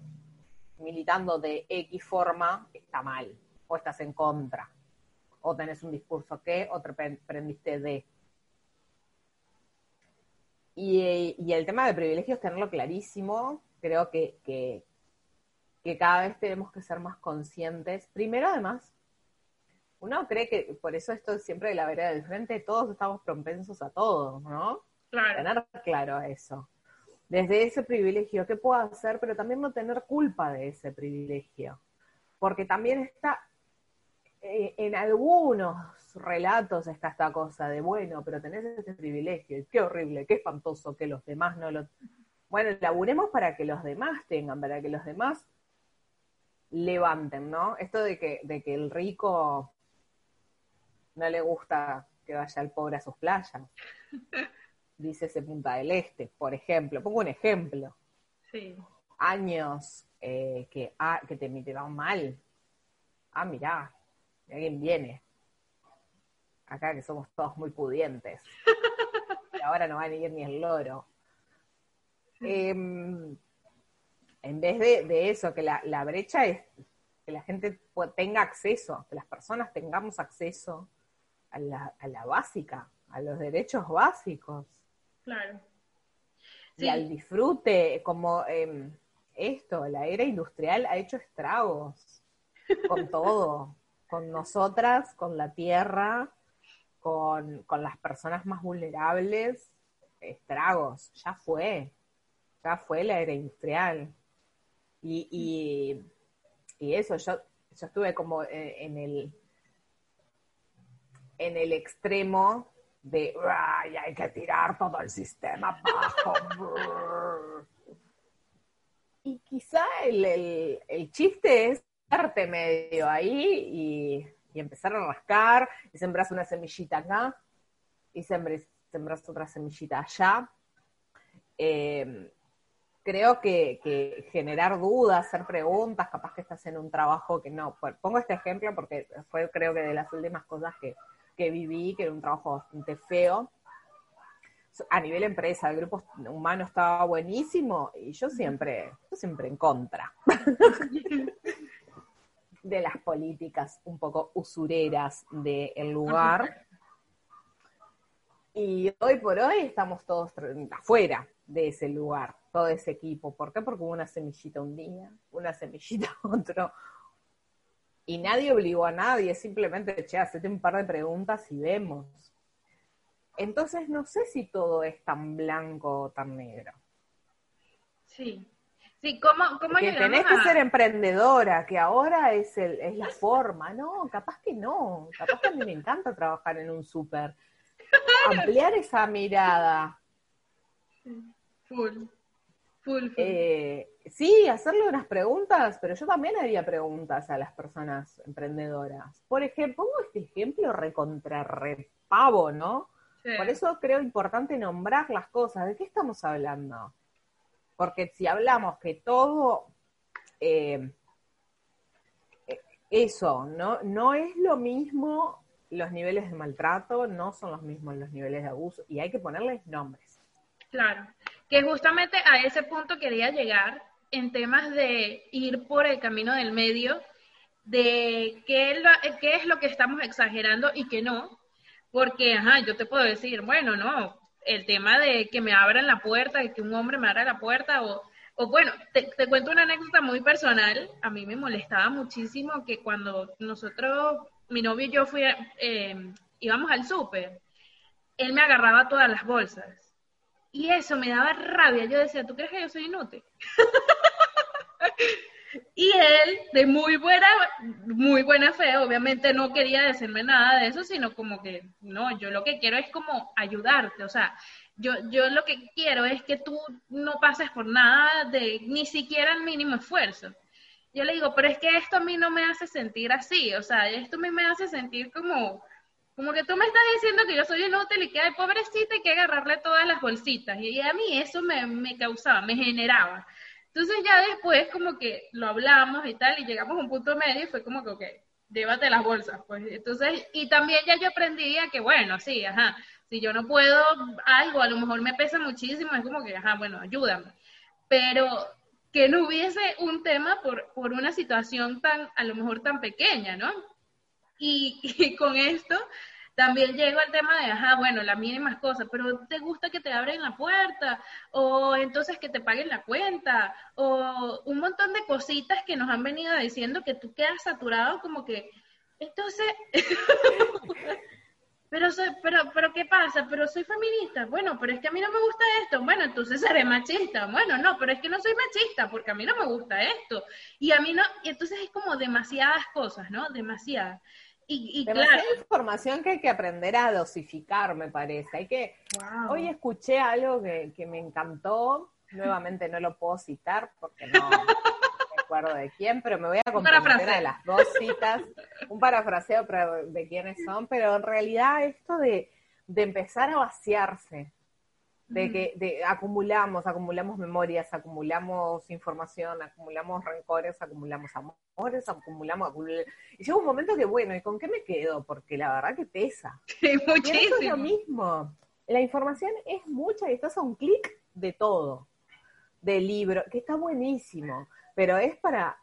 militando de X forma, está mal, o estás en contra, o tenés un discurso que, o te prendiste de. Y, el tema de privilegios, tenerlo clarísimo, creo que, que cada vez tenemos que ser más conscientes. Primero, además, uno cree que, por eso esto siempre de la vereda del frente, todos estamos propensos a todo, ¿no? Claro. Tener claro eso. Desde ese privilegio, ¿qué puedo hacer? Pero también no tener culpa de ese privilegio. Porque también está, eh, en algunos relatos está esta cosa de, bueno, pero tenés ese privilegio, y qué horrible, qué espantoso que los demás no lo... Bueno, laburemos para que los demás tengan, para que los demás levanten, ¿no? Esto de que, de que el rico no le gusta que vaya el pobre a sus playas. Dice ese Punta del Este, por ejemplo. Pongo un ejemplo. Sí. Años eh, que, ah, que te, te van mal. Ah, mirá, alguien viene. Acá que somos todos muy pudientes. y ahora no va a ir ni el loro. Eh, en vez de, eso, que la, brecha es que la gente tenga acceso, que las personas tengamos acceso a la, a la básica, a los derechos básicos. Claro. Y al disfrute, como em, esto, la era industrial ha hecho estragos con todo, con nosotras, con la tierra, con, con las personas más vulnerables, estragos, ya fue, ya fue la era industrial. Y, y, eso, yo, yo estuve como en el, en el extremo de Ay, hay que tirar todo el sistema abajo. y quizá el, el, chiste es darte medio ahí y, y empezar a rascar, y sembras una semillita acá, y sembras, otra semillita allá. Eh, creo que, generar dudas, hacer preguntas, capaz que estás en un trabajo que no. Pongo este ejemplo porque fue creo que de las últimas cosas que, que viví, que era un trabajo bastante feo. A nivel empresa, el grupo humano estaba buenísimo y yo siempre, yo siempre en contra de las políticas un poco usureras del lugar. Y hoy por hoy estamos todos afuera de ese lugar, todo ese equipo. ¿Por qué? Porque hubo una semillita un día, una semillita otro. Y nadie obligó a nadie, simplemente, che, hacete un par de preguntas y vemos. Entonces no sé si todo es tan blanco o tan negro. Sí. Sí, ¿cómo, cómo que tenés que ser emprendedora, que ahora es, el, es la forma. No, capaz que no. Capaz que a mí me encanta trabajar en un súper. Ampliar esa mirada. Full. Full, eh, sí, hacerle unas preguntas, pero yo también haría preguntas a las personas emprendedoras. Por ejemplo, pongo este ejemplo recontra repavo, ¿no? Por eso creo importante nombrar las cosas. ¿De qué estamos hablando? Porque si hablamos que todo eh, eh, eso, ¿no? No es lo mismo los niveles de maltrato, no son los mismos los niveles de abuso, y hay que ponerles nombres. Claro que justamente a ese punto quería llegar en temas de ir por el camino del medio, de qué es lo, que estamos exagerando y qué no, porque, ajá, yo te puedo decir, bueno, no, el tema de que me abran la puerta, de que un hombre me abra la puerta, o, o bueno, te, cuento una anécdota muy personal, a mí me molestaba muchísimo que cuando nosotros, mi novio y yo fui, eh, íbamos al súper, él me agarraba todas las bolsas y eso me daba rabia. Yo decía, ¿tú crees que yo soy inútil? y él, de muy buena, muy buena fe, obviamente no quería decirme nada de eso, sino como que, no, yo lo que quiero es como ayudarte, o sea, yo, yo lo que quiero es que tú no pases por nada de ni siquiera el mínimo esfuerzo. Yo le digo, pero es que esto a mí no me hace sentir así, o sea, esto a mí me hace sentir como, como que tú me estás diciendo que yo soy inútil y que hay pobrecita y que agarrarle todas las bolsitas. Y a mí eso me, causaba, me generaba. Entonces ya después como que lo hablamos y tal y llegamos a un punto medio y fue como que, ok, llévate las bolsas. Pues entonces, y también ya yo aprendía que, bueno, sí, ajá, si yo no puedo algo, a lo mejor me pesa muchísimo, es como que, ajá, bueno, ayúdame. Pero que no hubiese un tema por, por una situación tan, a lo mejor tan pequeña, ¿no? Y, con esto también llego al tema de, ajá, bueno, las mínimas cosas, pero ¿te gusta que te abren la puerta? O entonces que te paguen la cuenta, o un montón de cositas que nos han venido diciendo que tú quedas saturado como que, entonces, pero, soy, pero, pero ¿qué pasa? Pero soy feminista, bueno, pero es que a mí no me gusta esto, bueno, entonces seré machista, bueno, no, pero es que no soy machista porque a mí no me gusta esto, y a mí no, y entonces es como demasiadas cosas, ¿no? Demasiadas. Y, claro. información que hay que aprender a dosificar, me parece. Hay que. Hoy escuché algo que, me encantó. Nuevamente no lo puedo citar porque no me acuerdo de quién, pero me voy a comprometer a las dos citas. Un parafraseo de quiénes son, pero en realidad esto de, de empezar a vaciarse de que de, acumulamos, acumulamos memorias, acumulamos información, acumulamos rencores, acumulamos amores, acumulamos, y llega un momento que bueno, ¿y con qué me quedo? Porque la verdad que pesa. Sí, muchísimo. es lo mismo. La información es mucha y estás a un clic de todo, del libro, que está buenísimo, pero es para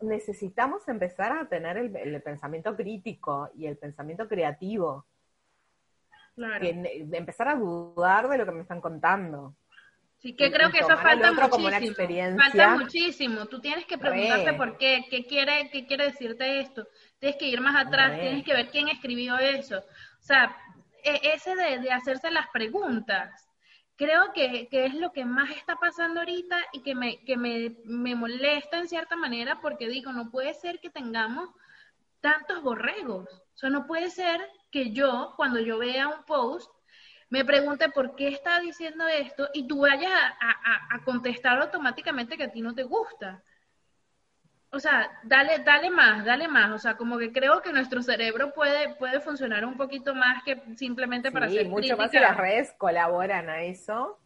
necesitamos empezar a tener el pensamiento crítico y el pensamiento creativo de empezar a dudar de lo que me están contando. Sí, que creo que eso falta muchísimo. Falta muchísimo. Tú tienes que preguntarte por qué, qué quiere, qué quiere decirte esto. Tienes que ir más atrás, tienes que ver quién escribió eso. O sea, e, ese de, de hacerse las preguntas, creo que, que, es lo que más está pasando ahorita y que, me, que me, me molesta en cierta manera porque digo, no puede ser que tengamos tantos borregos. O sea, no puede ser que yo, cuando yo vea un post, me pregunte por qué está diciendo esto y tú vayas a, contestar automáticamente que a ti no te gusta. o sea, dale, dale más, dale más. O sea, como que creo que nuestro cerebro puede, puede funcionar un poquito más que simplemente para sí, hacer mucho más que las redes colaboran a eso.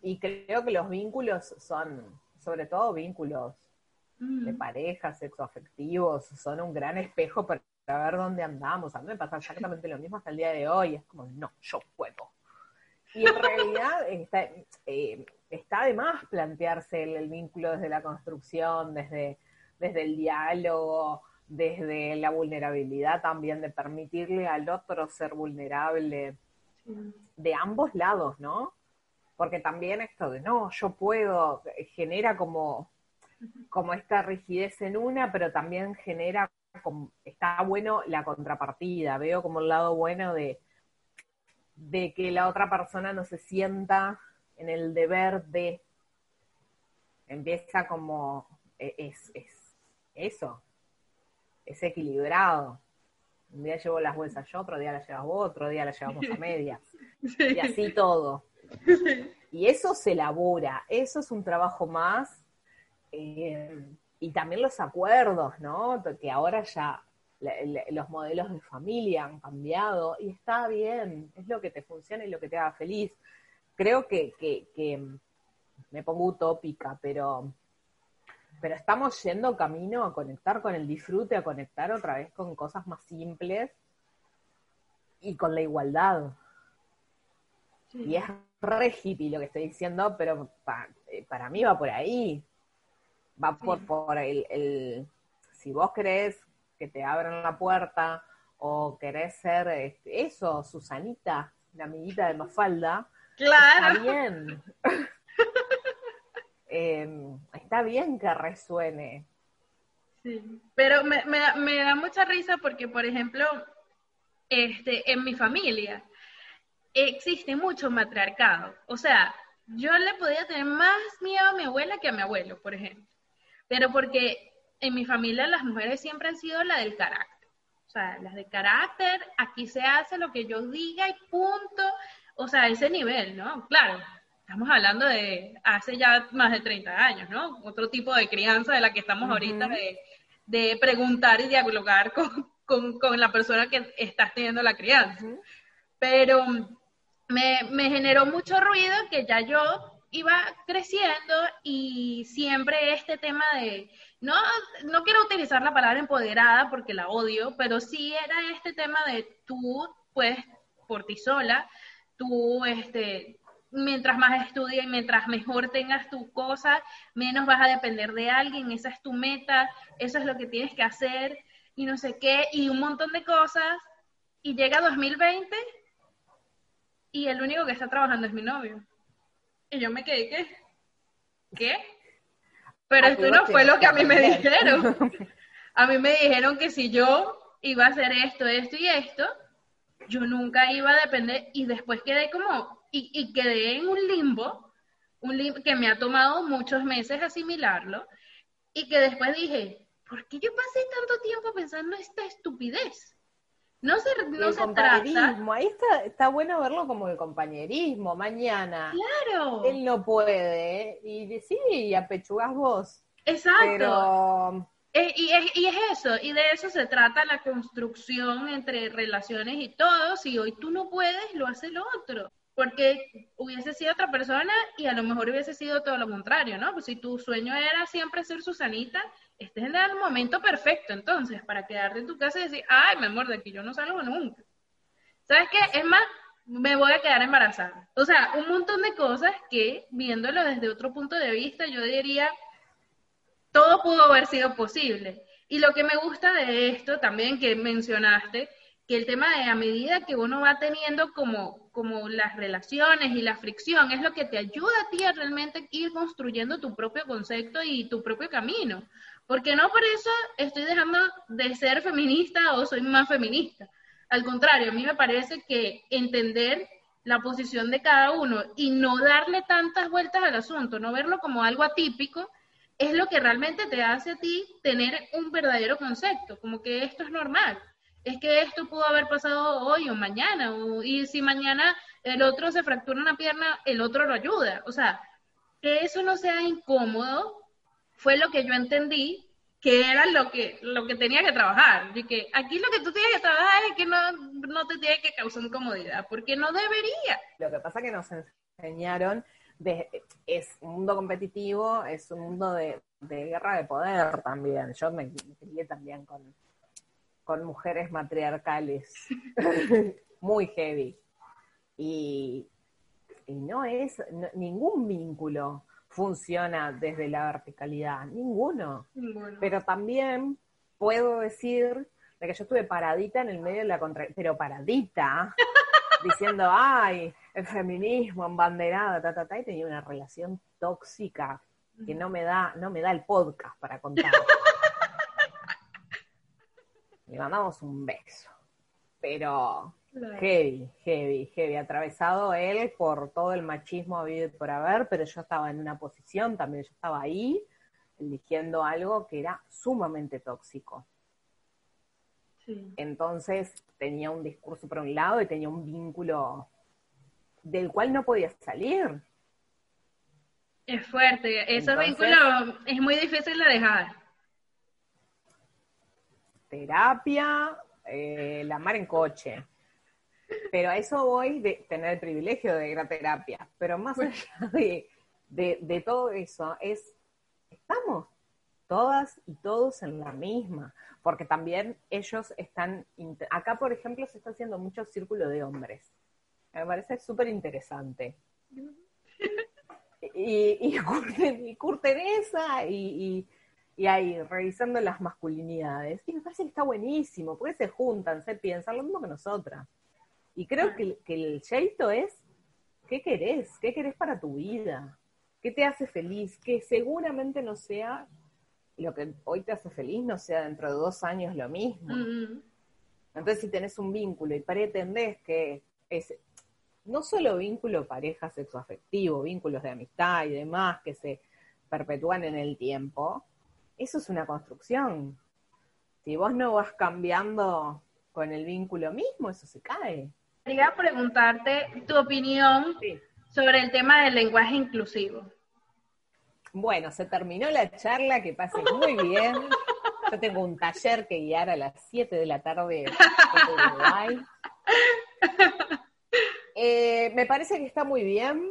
Y creo que los vínculos son, sobre todo vínculos de pareja, sexoafectivos, son un gran espejo para ver dónde andamos. A mí me pasa exactamente lo mismo hasta el día de hoy. Es como, no, yo puedo. Y en realidad está, eh, está de más plantearse el, vínculo desde la construcción, desde, desde el diálogo, desde la vulnerabilidad también, de permitirle al otro ser vulnerable de ambos lados, ¿no? Porque también esto de no, yo puedo, genera como, como esta rigidez en una, pero también genera, está bueno la contrapartida, veo como el lado bueno de, de que la otra persona no se sienta en el deber de, empieza como, e, es, es eso, es equilibrado. Un día llevo las bolsas yo, otro día las llevas vos, otro día las llevamos a medias. Y así todo. Y eso se elabora, eso es un trabajo más. Eh, y también los acuerdos, ¿no? Que ahora ya los modelos de familia han cambiado y está bien, es lo que te funciona y lo que te haga feliz. Creo que, que, me pongo utópica, pero, pero estamos yendo camino a conectar con el disfrute, a conectar otra vez con cosas más simples y con la igualdad. Y es re hippie lo que estoy diciendo, pero eh, para mí va por ahí. Va por, por el, el, si vos crees que te abran la puerta o querés ser este, eso, Susanita, la amiguita de Mafalda, claro. está bien. Em, está bien que resuene. Sí, pero me, me, me, da mucha risa porque, por ejemplo, este, en mi familia existe mucho matriarcado. O sea, yo le podía tener más miedo a mi abuela que a mi abuelo, por ejemplo. Pero porque en mi familia las mujeres siempre han sido la del carácter. O sea, las de carácter, aquí se hace lo que yo diga y punto. O sea, ese nivel, ¿no? Claro, estamos hablando de hace ya más de 30 años, ¿no? Otro tipo de crianza de la que estamos ahorita, de, preguntar y dialogar con, con, la persona que estás teniendo la crianza. Pero me, me generó mucho ruido que ya yo iba creciendo y siempre este tema de no, no quiero utilizar la palabra empoderada porque la odio, pero sí era este tema de tú, pues, por ti sola, tú, este, mientras más estudias y mientras mejor tengas tu cosa, menos vas a depender de alguien, esa es tu meta, eso es lo que tienes que hacer y no sé qué, y un montón de cosas, y llega 2020 y el único que está trabajando es mi novio. Y yo me quedé, ¿qué? ¿Qué? Pero esto no fue lo que a mí me dijeron. A mí me dijeron que si yo iba a hacer esto, esto y esto, yo nunca iba a depender y después quedé como, y, quedé en un limbo, un limbo que me ha tomado muchos meses asimilarlo, y que después dije, ¿por qué yo pasé tanto tiempo pensando esta estupidez? No se, no el compañerismo, ahí está, está bueno verlo como el compañerismo, mañana. Claro. Él no puede, y sí, apechugas vos. Exacto. Eh, y, es, y es eso, y de eso se trata la construcción entre relaciones y todo. Si hoy tú no puedes, lo hace el otro. Porque hubiese sido otra persona y a lo mejor hubiese sido todo lo contrario, ¿no? Pues si tu sueño era siempre ser Susanita, este es el momento perfecto entonces para quedarte en tu casa y decir, ay, mi amor, de aquí yo no salgo nunca. ¿Sabes qué? Es más, me voy a quedar embarazada. O sea, un montón de cosas que, viéndolo desde otro punto de vista, yo diría, todo pudo haber sido posible. Y lo que me gusta de esto también que mencionaste, que el tema de a medida que uno va teniendo como, como las relaciones y la fricción, es lo que te ayuda a ti a realmente ir construyendo tu propio concepto y tu propio camino. Porque no por eso estoy dejando de ser feminista o soy más feminista. Al contrario, a mí me parece que entender la posición de cada uno y no darle tantas vueltas al asunto, no verlo como algo atípico, es lo que realmente te hace a ti tener un verdadero concepto, como que esto es normal, es que esto pudo haber pasado hoy o mañana, y si mañana el otro se fractura una pierna, el otro lo ayuda. O sea, que eso no sea incómodo fue lo que yo entendí que era lo que, lo que tenía que trabajar. Y que aquí lo que tú tienes que trabajar es que no, no te tiene que causar incomodidad, porque no debería. Lo que pasa es que nos enseñaron, es un mundo competitivo, es un mundo de, guerra de poder también. Yo me crié también con, con mujeres matriarcales, muy heavy. Y no es ningún vínculo funciona desde la verticalidad, ninguno. Pero también puedo decir de que yo estuve paradita en el medio de la contra, pero paradita, diciendo, ay, el feminismo, embanderada, ta, ta, ta, y tenía una relación tóxica que no me da, no me da el podcast para contar. Le mandamos un beso. Pero Heavy, heavy, heavy. Atravesado él por todo el machismo habido por haber, pero yo estaba en una posición también, yo estaba ahí eligiendo algo que era sumamente tóxico. Entonces tenía un discurso por un lado y tenía un vínculo del cual no podía salir. Es fuerte, ese vínculo es muy difícil de dejar. Terapia, eh, la mar en coche. Pero a eso voy de tener el privilegio de ir a terapia. Pero más allá de, todo eso, es, estamos todas y todos en la misma, porque también ellos están, acá por ejemplo se está haciendo mucho círculo de hombres, me parece súper interesante. y, y, y, Curteresa y, y, ahí revisando las masculinidades, y me parece que está buenísimo, porque se juntan, se piensan lo mismo que nosotras. Y creo que, el jeito es, ¿qué querés? ¿Qué querés para tu vida? ¿Qué te hace feliz? Que seguramente no sea lo que hoy te hace feliz, no sea dentro de dos años lo mismo. Entonces, si tenés un vínculo y pretendés que es no solo vínculo pareja sexoafectivo, vínculos de amistad y demás que se perpetúan en el tiempo, eso es una construcción. Si vos no vas cambiando con el vínculo mismo, eso se cae. Quería preguntarte tu opinión sobre el tema del lenguaje inclusivo. Bueno, se terminó la charla, que pase muy bien. Yo tengo un taller que guiar a las 7 de la tarde en eh, me parece que está muy bien.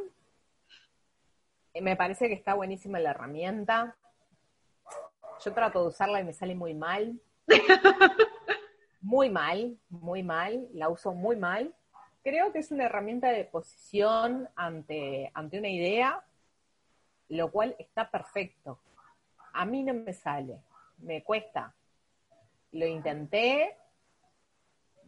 Eh, me parece que está buenísima la herramienta. Yo trato de usarla y me sale muy mal. Muy mal, muy mal. La uso muy mal creo que es una herramienta de posición ante, ante una idea, lo cual está perfecto. A mí no me sale, me cuesta. Lo intenté,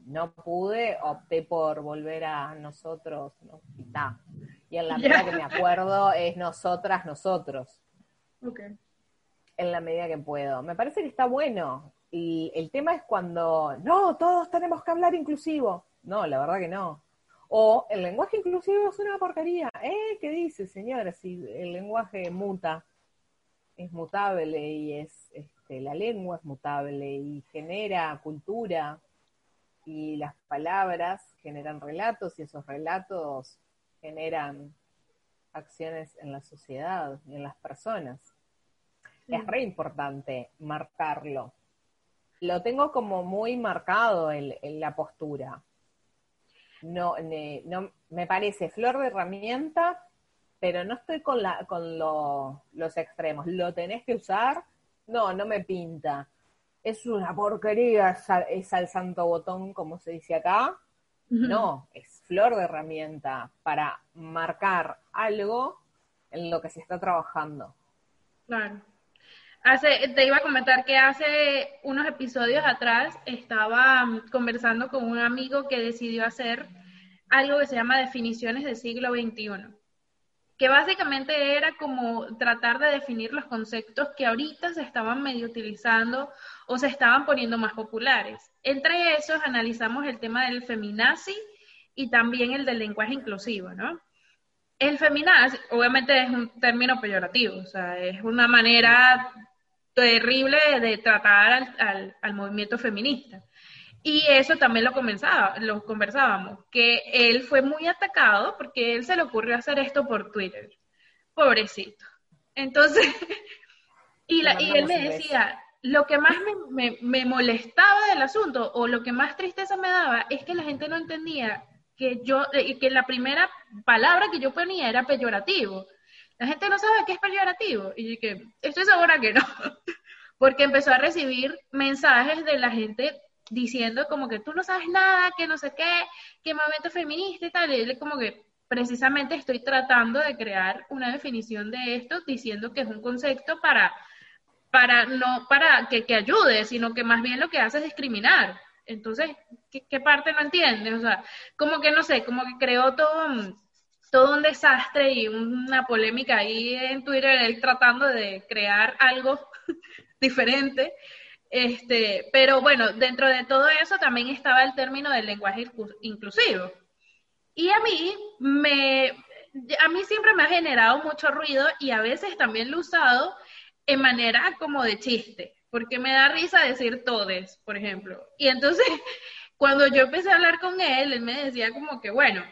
no pude, opté por volver a nosotros, ¿no? y, y en la medida que me acuerdo es nosotras, nosotros. Okay. En la medida que puedo. Me parece que está bueno. Y el tema es cuando, no, todos tenemos que hablar inclusivo. No, la verdad que no. O el lenguaje inclusivo es una porquería. ¿Eh? ¿Qué dice, señora? Si el lenguaje muta, es mutable y es, este, la lengua es mutable y genera cultura y las palabras generan relatos y esos relatos generan acciones en la sociedad y en las personas. Es re importante marcarlo lo tengo como muy marcado en, la postura. No, no, me parece flor de herramienta, pero no estoy con, la, con los extremos. ¿Lo tenés que usar? No, no me pinta. Es una porquería, es al santo botón, como se dice acá. No, es flor de herramienta para marcar algo en lo que se está trabajando. Claro. Hace, te iba a comentar que hace unos episodios atrás estaba mm, conversando con un amigo que decidió hacer algo que se llama definiciones del siglo XXI, que básicamente era como tratar de definir los conceptos que ahorita se estaban medio utilizando o se estaban poniendo más populares. Entre esos analizamos el tema del feminazi y también el del lenguaje inclusivo, ¿no? El feminazi, obviamente es un término peyorativo, o sea, es una manera terrible de tratar al, movimiento feminista. Y eso también lo, comenzaba, lo conversábamos, que él fue muy atacado porque él se le ocurrió hacer esto por Twitter. Pobrecito. Entonces, y, la, y él me decía, lo que más me, me, molestaba del asunto o lo que más tristeza me daba es que la gente no entendía que yo, eh, que la primera palabra que yo ponía era peyorativo. La gente no sabe qué es peyorativo. Y que estoy segura que no. Porque empezó a recibir mensajes de la gente diciendo como que tú no sabes nada, que no sé qué, que movimiento feminista y tal. Y como que precisamente estoy tratando de crear una definición de esto diciendo que es un concepto para para no para que, que, ayude, sino que más bien lo que hace es discriminar. Entonces, ¿qué, parte no entiendes? O sea, como que no sé, como que creó todo, todo un desastre y una polémica ahí en Twitter, él tratando de crear algo diferente. Este, pero bueno, dentro de todo eso también estaba el término del lenguaje inclusivo. Y a mí me, a mí siempre me ha generado mucho ruido y a veces también lo he usado en manera como de chiste, porque me da risa decir todes, por ejemplo. Y entonces, cuando yo empecé a hablar con él, él me decía como que, bueno,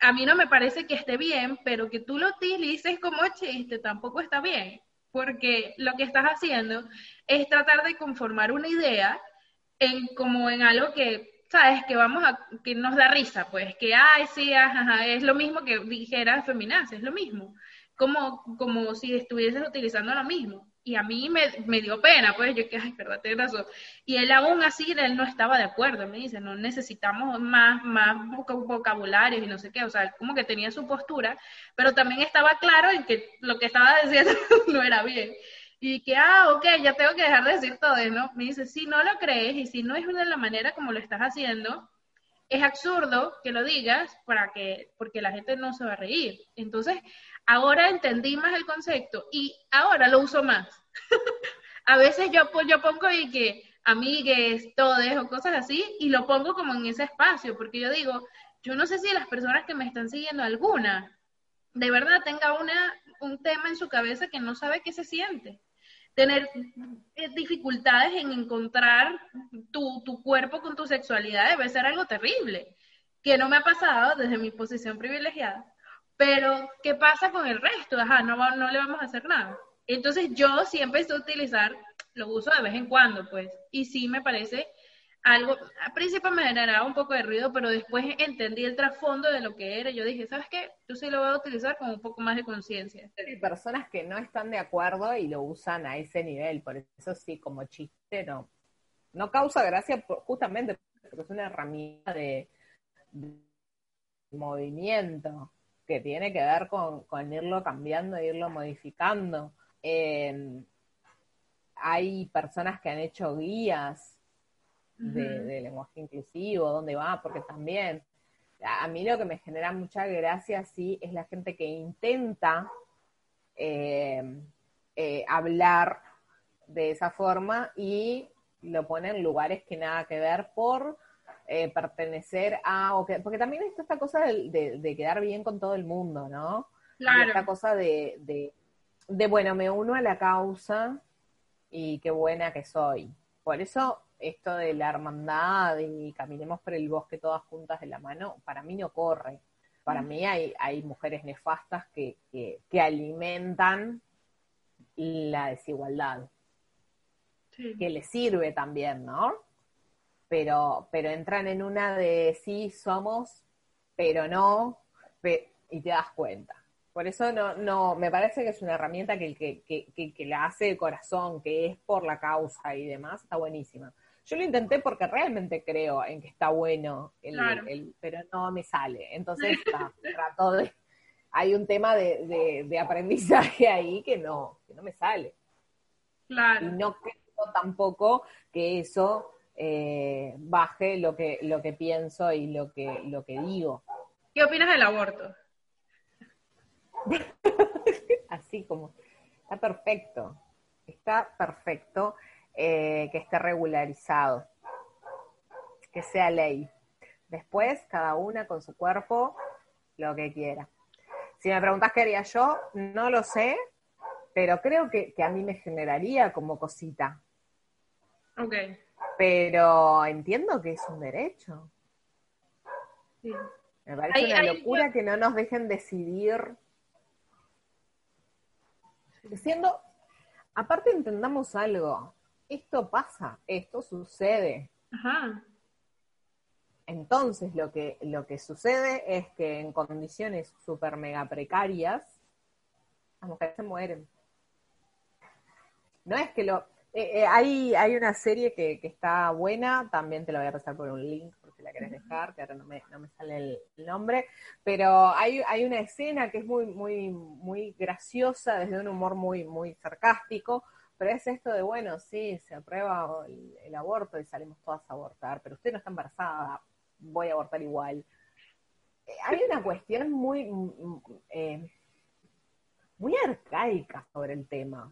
a mí no me parece que esté bien, pero que tú lo utilices como chiste tampoco está bien, porque lo que estás haciendo es tratar de conformar una idea en como en algo que sabes que vamos a que nos da risa, pues que ay sí, ajá, es lo mismo que dijera feminazi, es lo mismo como, como si estuvieses utilizando lo mismo. Y a mí me, me dio pena, pues yo que, ay, perdón, tienes razón. Y él aún así, él no estaba de acuerdo, me dice, no necesitamos más, más vocabularios y no sé qué, o sea, como que tenía su postura, pero también estaba claro en que lo que estaba diciendo no era bien. Y que, ah, ok, ya tengo que dejar de decir todo, ¿no? Me dice, si no lo crees y si no es de la manera como lo estás haciendo, es absurdo que lo digas para que, porque la gente no se va a reír. Entonces, ahora entendí más el concepto y ahora lo uso más. a veces yo, yo pongo y que amigues, todes o cosas así y lo pongo como en ese espacio, porque yo digo, yo no sé si las personas que me están siguiendo alguna de verdad tenga una, un tema en su cabeza que no sabe qué se siente. Tener eh, dificultades en encontrar tu, tu cuerpo con tu sexualidad debe ser algo terrible, que no me ha pasado desde mi posición privilegiada, pero, ¿qué pasa con el resto? Ajá, no, no le vamos a hacer nada. Entonces, yo siempre estoy a utilizar, lo uso de vez en cuando, pues, y sí me parece algo, al principio me generaba un poco de ruido, pero después entendí el trasfondo de lo que era. Yo dije, ¿sabes qué? Yo sí lo voy a utilizar con un poco más de conciencia. Hay personas que no están de acuerdo y lo usan a ese nivel, por eso sí, como chiste, no. No causa gracia justamente porque es una herramienta de movimiento que tiene que ver con, irlo cambiando, e irlo modificando. Eh, hay personas que han hecho guías de, lenguaje inclusivo, dónde va, porque también a mí lo que me genera mucha gracia, sí, es la gente que intenta eh, eh, hablar de esa forma y lo pone en lugares que nada que ver por eh, pertenecer a, o que, porque también está esta cosa de, quedar bien con todo el mundo, ¿no? Claro. esta cosa de, de, bueno, me uno a la causa y qué buena que soy. Por eso esto de la hermandad y caminemos por el bosque todas juntas de la mano, para mí no corre. Para mm. mí hay, hay mujeres nefastas que, que, que alimentan la desigualdad, que les sirve también, ¿no? Pero, pero entran en una de sí somos, pero no, y te das cuenta. Por eso no, no, me parece que es una herramienta que, que, que, la hace de corazón, que es por la causa y demás, está buenísima. Yo lo intenté porque realmente creo en que está bueno, el, pero no me sale. Entonces, trato de, hay un tema de, de, aprendizaje ahí que no, que no me sale. Claro. Y no creo tampoco que eso eh, baje lo que, lo que pienso y lo que, lo que digo. ¿Qué opinas del aborto? Así como, está perfecto, está perfecto eh, que esté regularizado, que sea ley. Después, cada una con su cuerpo, lo que quiera. Si me preguntas qué haría yo, no lo sé, pero creo que, que a mí me generaría como cosita. Ok. Pero entiendo que es un derecho. Me parece una locura que no nos dejen decidir. Siendo, aparte entendamos algo, esto pasa, esto sucede. Ajá. Entonces lo que, lo que sucede es que en condiciones súper mega precarias, las mujeres se mueren. No es que lo... Eh, eh, hay, hay una serie que, está buena, también te la voy a pasar por un link por si la querés dejar, que ahora no me, no me sale el, nombre, pero hay, hay una escena que es muy, muy, muy graciosa, desde un humor muy, muy sarcástico, pero es esto de, bueno, sí, se aprueba el aborto y salimos todas a abortar, pero usted no está embarazada, voy a abortar igual. Eh, hay una cuestión muy, mm, mm, muy arcaica sobre el tema.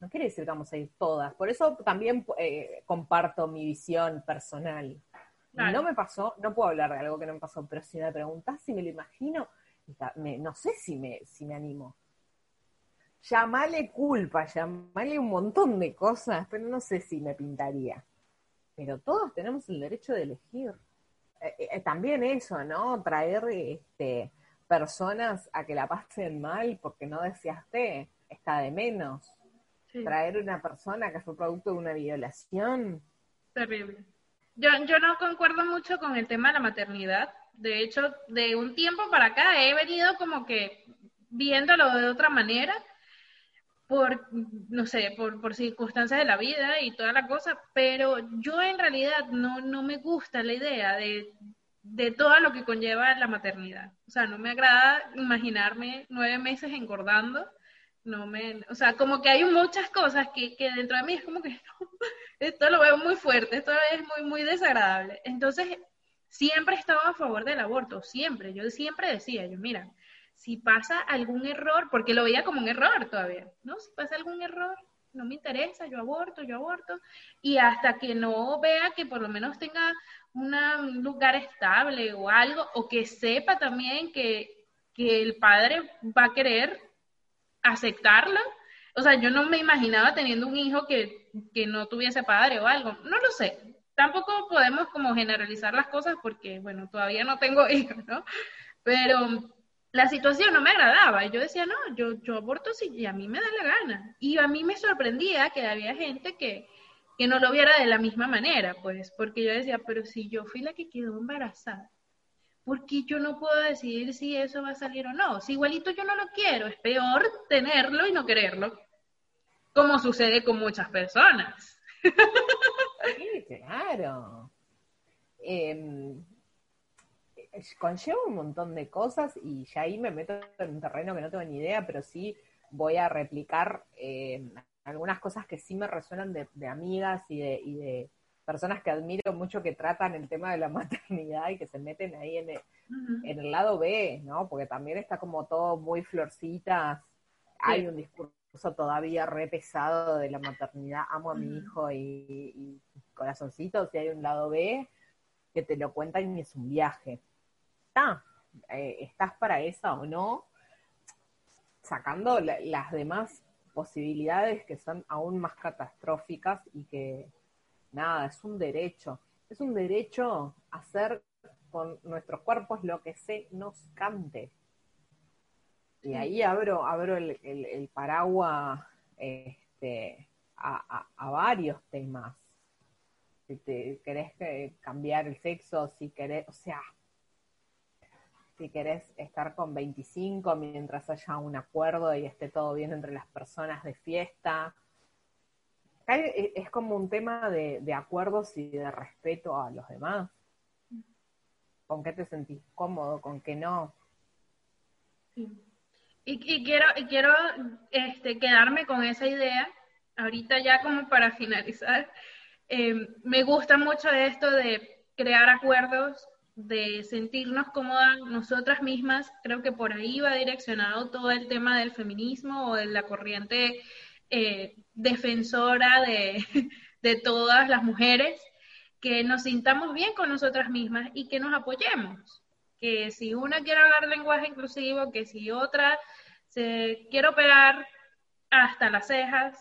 No quiere decir que vamos a ir todas. Por eso también eh, comparto mi visión personal. No me pasó, no puedo hablar de algo que no me pasó, pero si me preguntas si me lo imagino, no sé si me, si me animo. Llamale culpa, llamale un montón de cosas, pero no sé si me pintaría. Pero todos tenemos el derecho de elegir. Eh, eh, también eso, ¿no? Traer este, personas a que la pasen mal porque no deseaste está de menos. Traer una persona que fue producto de una violación. Terrible. Yo, yo no concuerdo mucho con el tema de la maternidad. De hecho, de un tiempo para acá he venido como que viéndolo de otra manera por, no sé, por, por, circunstancias de la vida y toda la cosa, pero yo en realidad no, no me gusta la idea de, de todo lo que conlleva la maternidad. O sea, no me agrada imaginarme nueve meses engordando. No me, o sea, como que hay muchas cosas que, que dentro de mí es como que esto lo veo muy fuerte, esto es muy, muy desagradable. Entonces, siempre estaba a favor del aborto, siempre. Yo siempre decía, yo, mira, si pasa algún error, porque lo veía como un error todavía, ¿no? Si pasa algún error, no me interesa, yo aborto, yo aborto, y hasta que no vea que por lo menos tenga un lugar estable o algo, o que sepa también que, el padre va a querer aceptarlo. O sea, yo no me imaginaba teniendo un hijo que, que no tuviese padre o algo, no lo sé. Tampoco podemos como generalizar las cosas porque, bueno, todavía no tengo hijos, ¿no? Pero la situación no me agradaba. Y yo decía, no, yo, yo aborto si a mí me da la gana. Y a mí me sorprendía que había gente que, que no lo viera de la misma manera, pues, porque yo decía, pero si yo fui la que quedó embarazada, ¿por qué yo no puedo decidir si eso va a salir o no? Si igualito yo no lo quiero, es peor tenerlo y no quererlo, como sucede con muchas personas. Sí, claro. Eh, un montón de cosas y ya ahí me meto en un terreno que no tengo ni idea, pero sí voy a replicar eh, algunas cosas que sí me resuenan de, amigas y de, personas que admiro mucho que tratan el tema de la maternidad y que se meten ahí en el, lado B, ¿no? Porque también está como todo muy florcitas, hay un discurso todavía re pesado de la maternidad, amo a mi hijo y, y corazoncitos, y hay un lado B que te lo cuentan y es un viaje. Eh, ¿Estás para eso o no? Sacando las demás posibilidades que son aún más catastróficas y que, nada, es un derecho. Es un derecho hacer con nuestros cuerpos lo que se nos cante. Y ahí abro, abro el, paraguas este, a, a, varios temas. Si te querés cambiar el sexo, si querés, o sea, si querés estar con 25 mientras haya un acuerdo y esté todo bien entre las personas de fiesta. E, es como un tema de, acuerdos y de respeto a los demás. ¿Con qué te sentís cómodo? ¿Con qué no? Y, quiero, y quiero este, quedarme con esa idea, ahorita ya como para finalizar. Eh, me gusta mucho esto de crear acuerdos de sentirnos cómodas nosotras mismas, creo que por ahí va direccionado todo el tema del feminismo o de la corriente eh, defensora de, de todas las mujeres, que nos sintamos bien con nosotras mismas y que nos apoyemos. Que si una quiere hablar lenguaje inclusivo, que si otra se quiere operar hasta las cejas,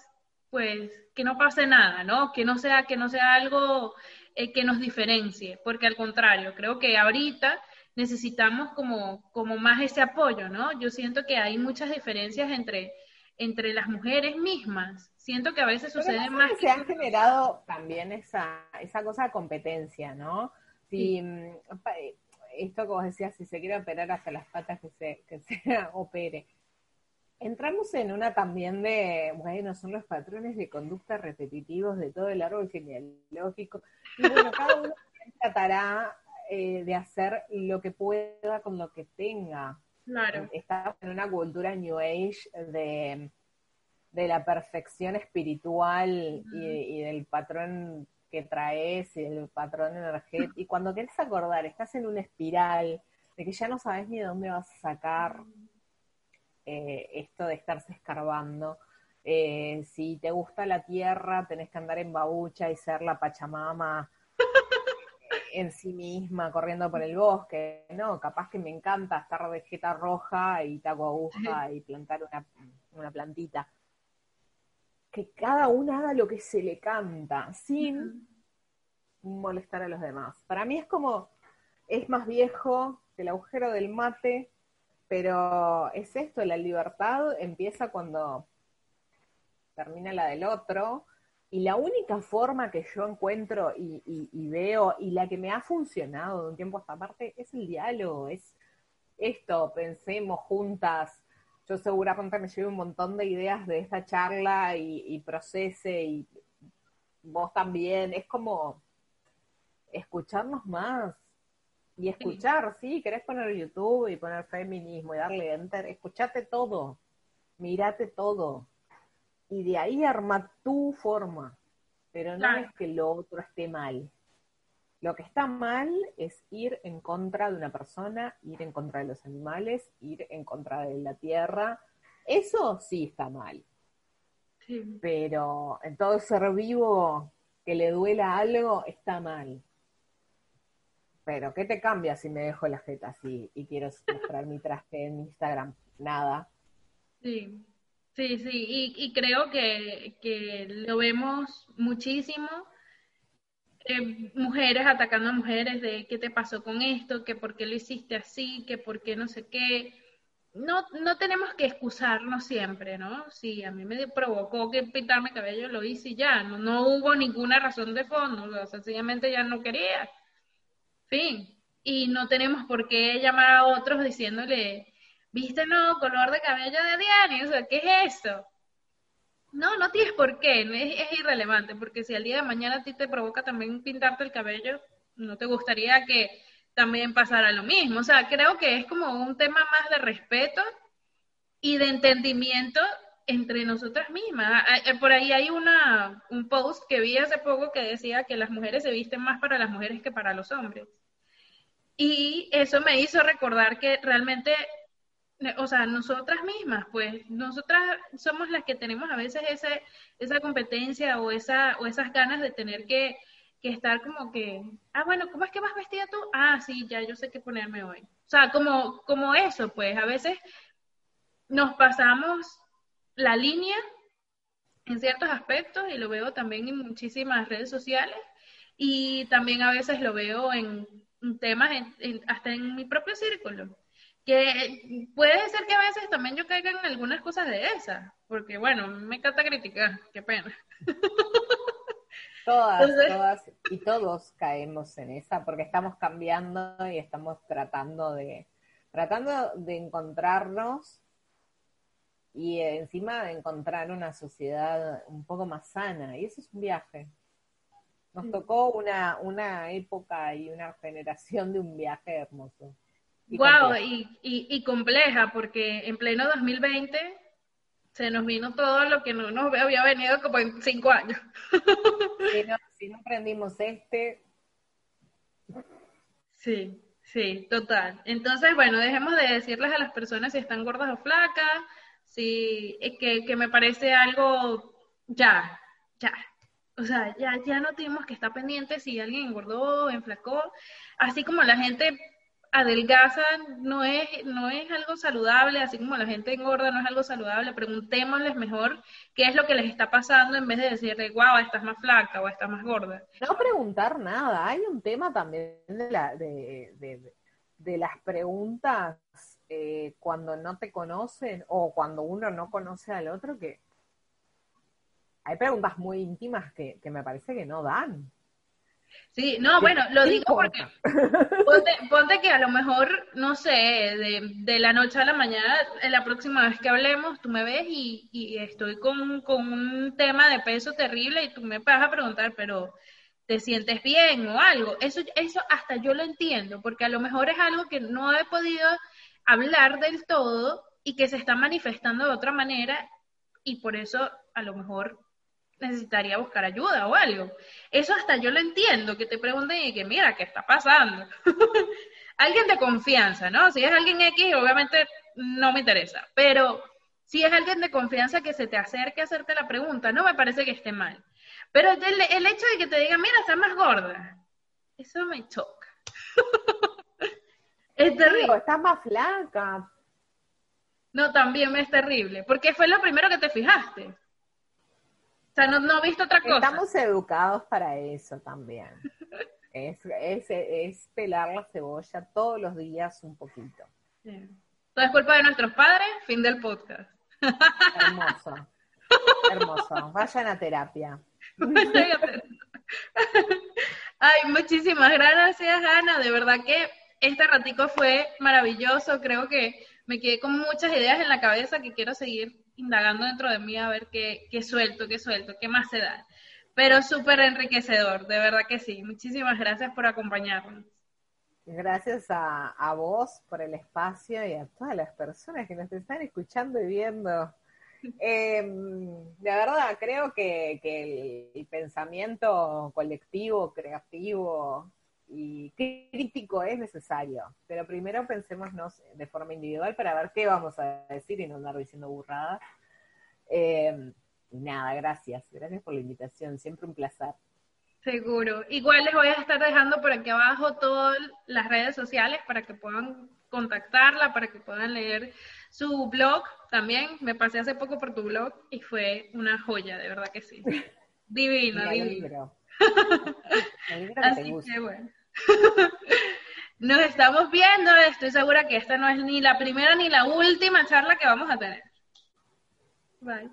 pues que no pase nada, ¿no? Que no sea, que no sea algo eh, que nos diferencie, porque al contrario, creo que ahorita necesitamos como, como más ese apoyo, ¿no? Yo siento que hay muchas diferencias entre, entre las mujeres mismas, Siento que a veces sucede más que... Se ha generado también esa, esa cosa de competencia, ¿no? Si, mm, esto que vos decías, si se quiere operar hacia las patas, que se, que se opere. Entramos en una también de, bueno, son los patrones de conducta repetitivos de todo el árbol genealógico. Y bueno, cada uno tratará eh, de hacer lo que pueda con lo que tenga. Claro. Estamos en una cultura New Age de, la perfección espiritual y, del patrón que traes y del patrón energético. Y cuando quieres acordar, estás en una espiral de que ya no sabes ni de dónde vas a sacar eh, esto de estarse escarbando. Eh, si te gusta la tierra, tenés que andar en babucha y ser la Pachamama en sí misma corriendo por el bosque, no, capaz que me encanta estar de jeta roja y taco aguja y plantar una, plantita. Que cada uno haga lo que se le canta, sin molestar a los demás. Para mí es como, es más viejo que el agujero del mate, pero es esto, la libertad empieza cuando termina la del otro, y la única forma que yo encuentro y, veo, y la que me ha funcionado de un tiempo a esta parte, es el diálogo, es esto, pensemos juntas. Yo seguramente me llevo un montón de ideas de esta charla y, procese, y vos también. Es como escucharnos más. Y escuchar, sí, querés poner YouTube y poner feminismo y darle enter, escuchate todo, mirate todo y de ahí arma tu forma, pero no es que lo otro esté mal. Lo que está mal es ir en contra de una persona, ir en contra de los animales, ir en contra de la tierra. Eso sí está mal. Pero en todo ser vivo que le duela algo está mal. Pero ¿qué te cambia si me dejo la jeta así y quiero mostrar mi traje en Instagram? Nada. Sí. Sí, sí, y, creo que, lo vemos muchísimo. Eh, mujeres atacando a mujeres de qué te pasó con esto, que por qué lo hiciste así, que por qué no sé qué. No, no tenemos que excusarnos siempre, ¿no? Si a mí me provocó que pintarme cabello, lo hice y ya, no, no hubo ninguna razón de fondo, sencillamente ya no quería. Fin. Y no tenemos por qué llamar a otros diciéndole, ¿viste no color de cabello de Diana? O sea, ¿qué es eso? No, no tienes por qué, es, es irrelevante, porque si al día de mañana a ti te provoca también pintarte el cabello, no te gustaría que también pasara lo mismo. O sea, creo que es como un tema más de respeto y de entendimiento entre nosotras mismas. Ah, eh, por ahí hay una, un post que vi hace poco que decía que las mujeres se visten más para las mujeres que para los hombres. Y eso me hizo recordar que realmente o sea, nosotras mismas, pues, nosotras somos las que tenemos a veces ese, esa competencia o, esa, o esas ganas de tener que, que estar como que, ah, bueno, ¿cómo es que vas vestida tú? Ah, sí, ya yo sé qué ponerme hoy. O sea, como, como eso, pues, a veces nos pasamos la línea en ciertos aspectos y lo veo también en muchísimas redes sociales y también a veces lo veo en, temas, hasta en mi propio círculo que puede ser que a veces también yo caiga en algunas cosas de esas, porque bueno, me encanta criticar, qué pena. Todas, todas y todos caemos en esa, porque estamos cambiando y estamos tratando de, tratando de encontrarnos y encima de encontrar una sociedad un poco más sana, y eso es un viaje. Nos tocó una, una época y una generación de un viaje hermoso. Y wow, y, y, compleja, porque en pleno 2020 se nos vino todo lo que no nos había venido como en cinco años. si no aprendimos este. Sí, sí, total. Entonces, bueno, dejemos de decirles a las personas si están gordas o flacas, si que, que me parece algo ya, ya. O sea, ya, ya no tenemos que estar pendientes si alguien engordó o enflacó, así como la gente adelgazan no es, no es algo saludable, así como la gente engorda no es algo saludable, preguntémosles mejor qué es lo que les está pasando en vez de decirle, wow, estás más flaca o estás más gorda. No preguntar nada, hay un tema también de, la, de, de, las preguntas eh, cuando no te conocen o cuando uno no conoce al otro que hay preguntas muy íntimas que, que me parece que no dan. Sí, no, bueno, lo digo porque ponte, que a lo mejor, no sé, de, la noche a la mañana, la próxima vez que hablemos, tú me ves y, estoy con, con, un tema de peso terrible y tú me vas a preguntar, pero ¿te sientes bien o algo? Eso, eso hasta yo lo entiendo, porque a lo mejor es algo que no he podido hablar del todo y que se está manifestando de otra manera y por eso a lo mejor necesitaría buscar ayuda o algo. Eso hasta yo lo entiendo, que te pregunten y que mira, ¿qué está pasando? alguien de confianza, ¿no? Si es alguien X, obviamente no me interesa, pero si es alguien de confianza que se te acerque a hacerte la pregunta, no me parece que esté mal. Pero el, el hecho de que te digan, mira, estás más gorda, eso me choca. es terrible. estás más flaca. No, también me es terrible, porque fue lo primero que te fijaste. O sea, no, no he visto otra cosa. Estamos educados para eso también. es, es, es, pelar la cebolla todos los días un poquito. Todo es culpa de nuestros padres, fin del podcast. Hermoso. Hermoso. Vayan a terapia. Ay, muchísimas gracias, Ana. De verdad que este ratico fue maravilloso. Creo que me quedé con muchas ideas en la cabeza que quiero seguir indagando dentro de mí a ver qué, qué suelto, qué suelto, qué más se da. Pero súper enriquecedor, de verdad que sí. Muchísimas gracias por acompañarnos. Gracias a, a vos por el espacio y a todas las personas que nos están escuchando y viendo. Eh, de verdad, creo que, que el, pensamiento colectivo, creativo, y crítico es necesario, pero primero pensémonos de forma individual para ver qué vamos a decir y no andar diciendo burradas. Eh, nada, gracias, gracias por la invitación, siempre un placer. Seguro. Igual les voy a estar dejando por aquí abajo todas las redes sociales para que puedan contactarla, para que puedan leer su blog también. Me pasé hace poco por tu blog y fue una joya, de verdad que sí. Divino, divino. Así que bueno. Nos estamos viendo, estoy segura que esta no es ni la primera ni la última charla que vamos a tener. Bye.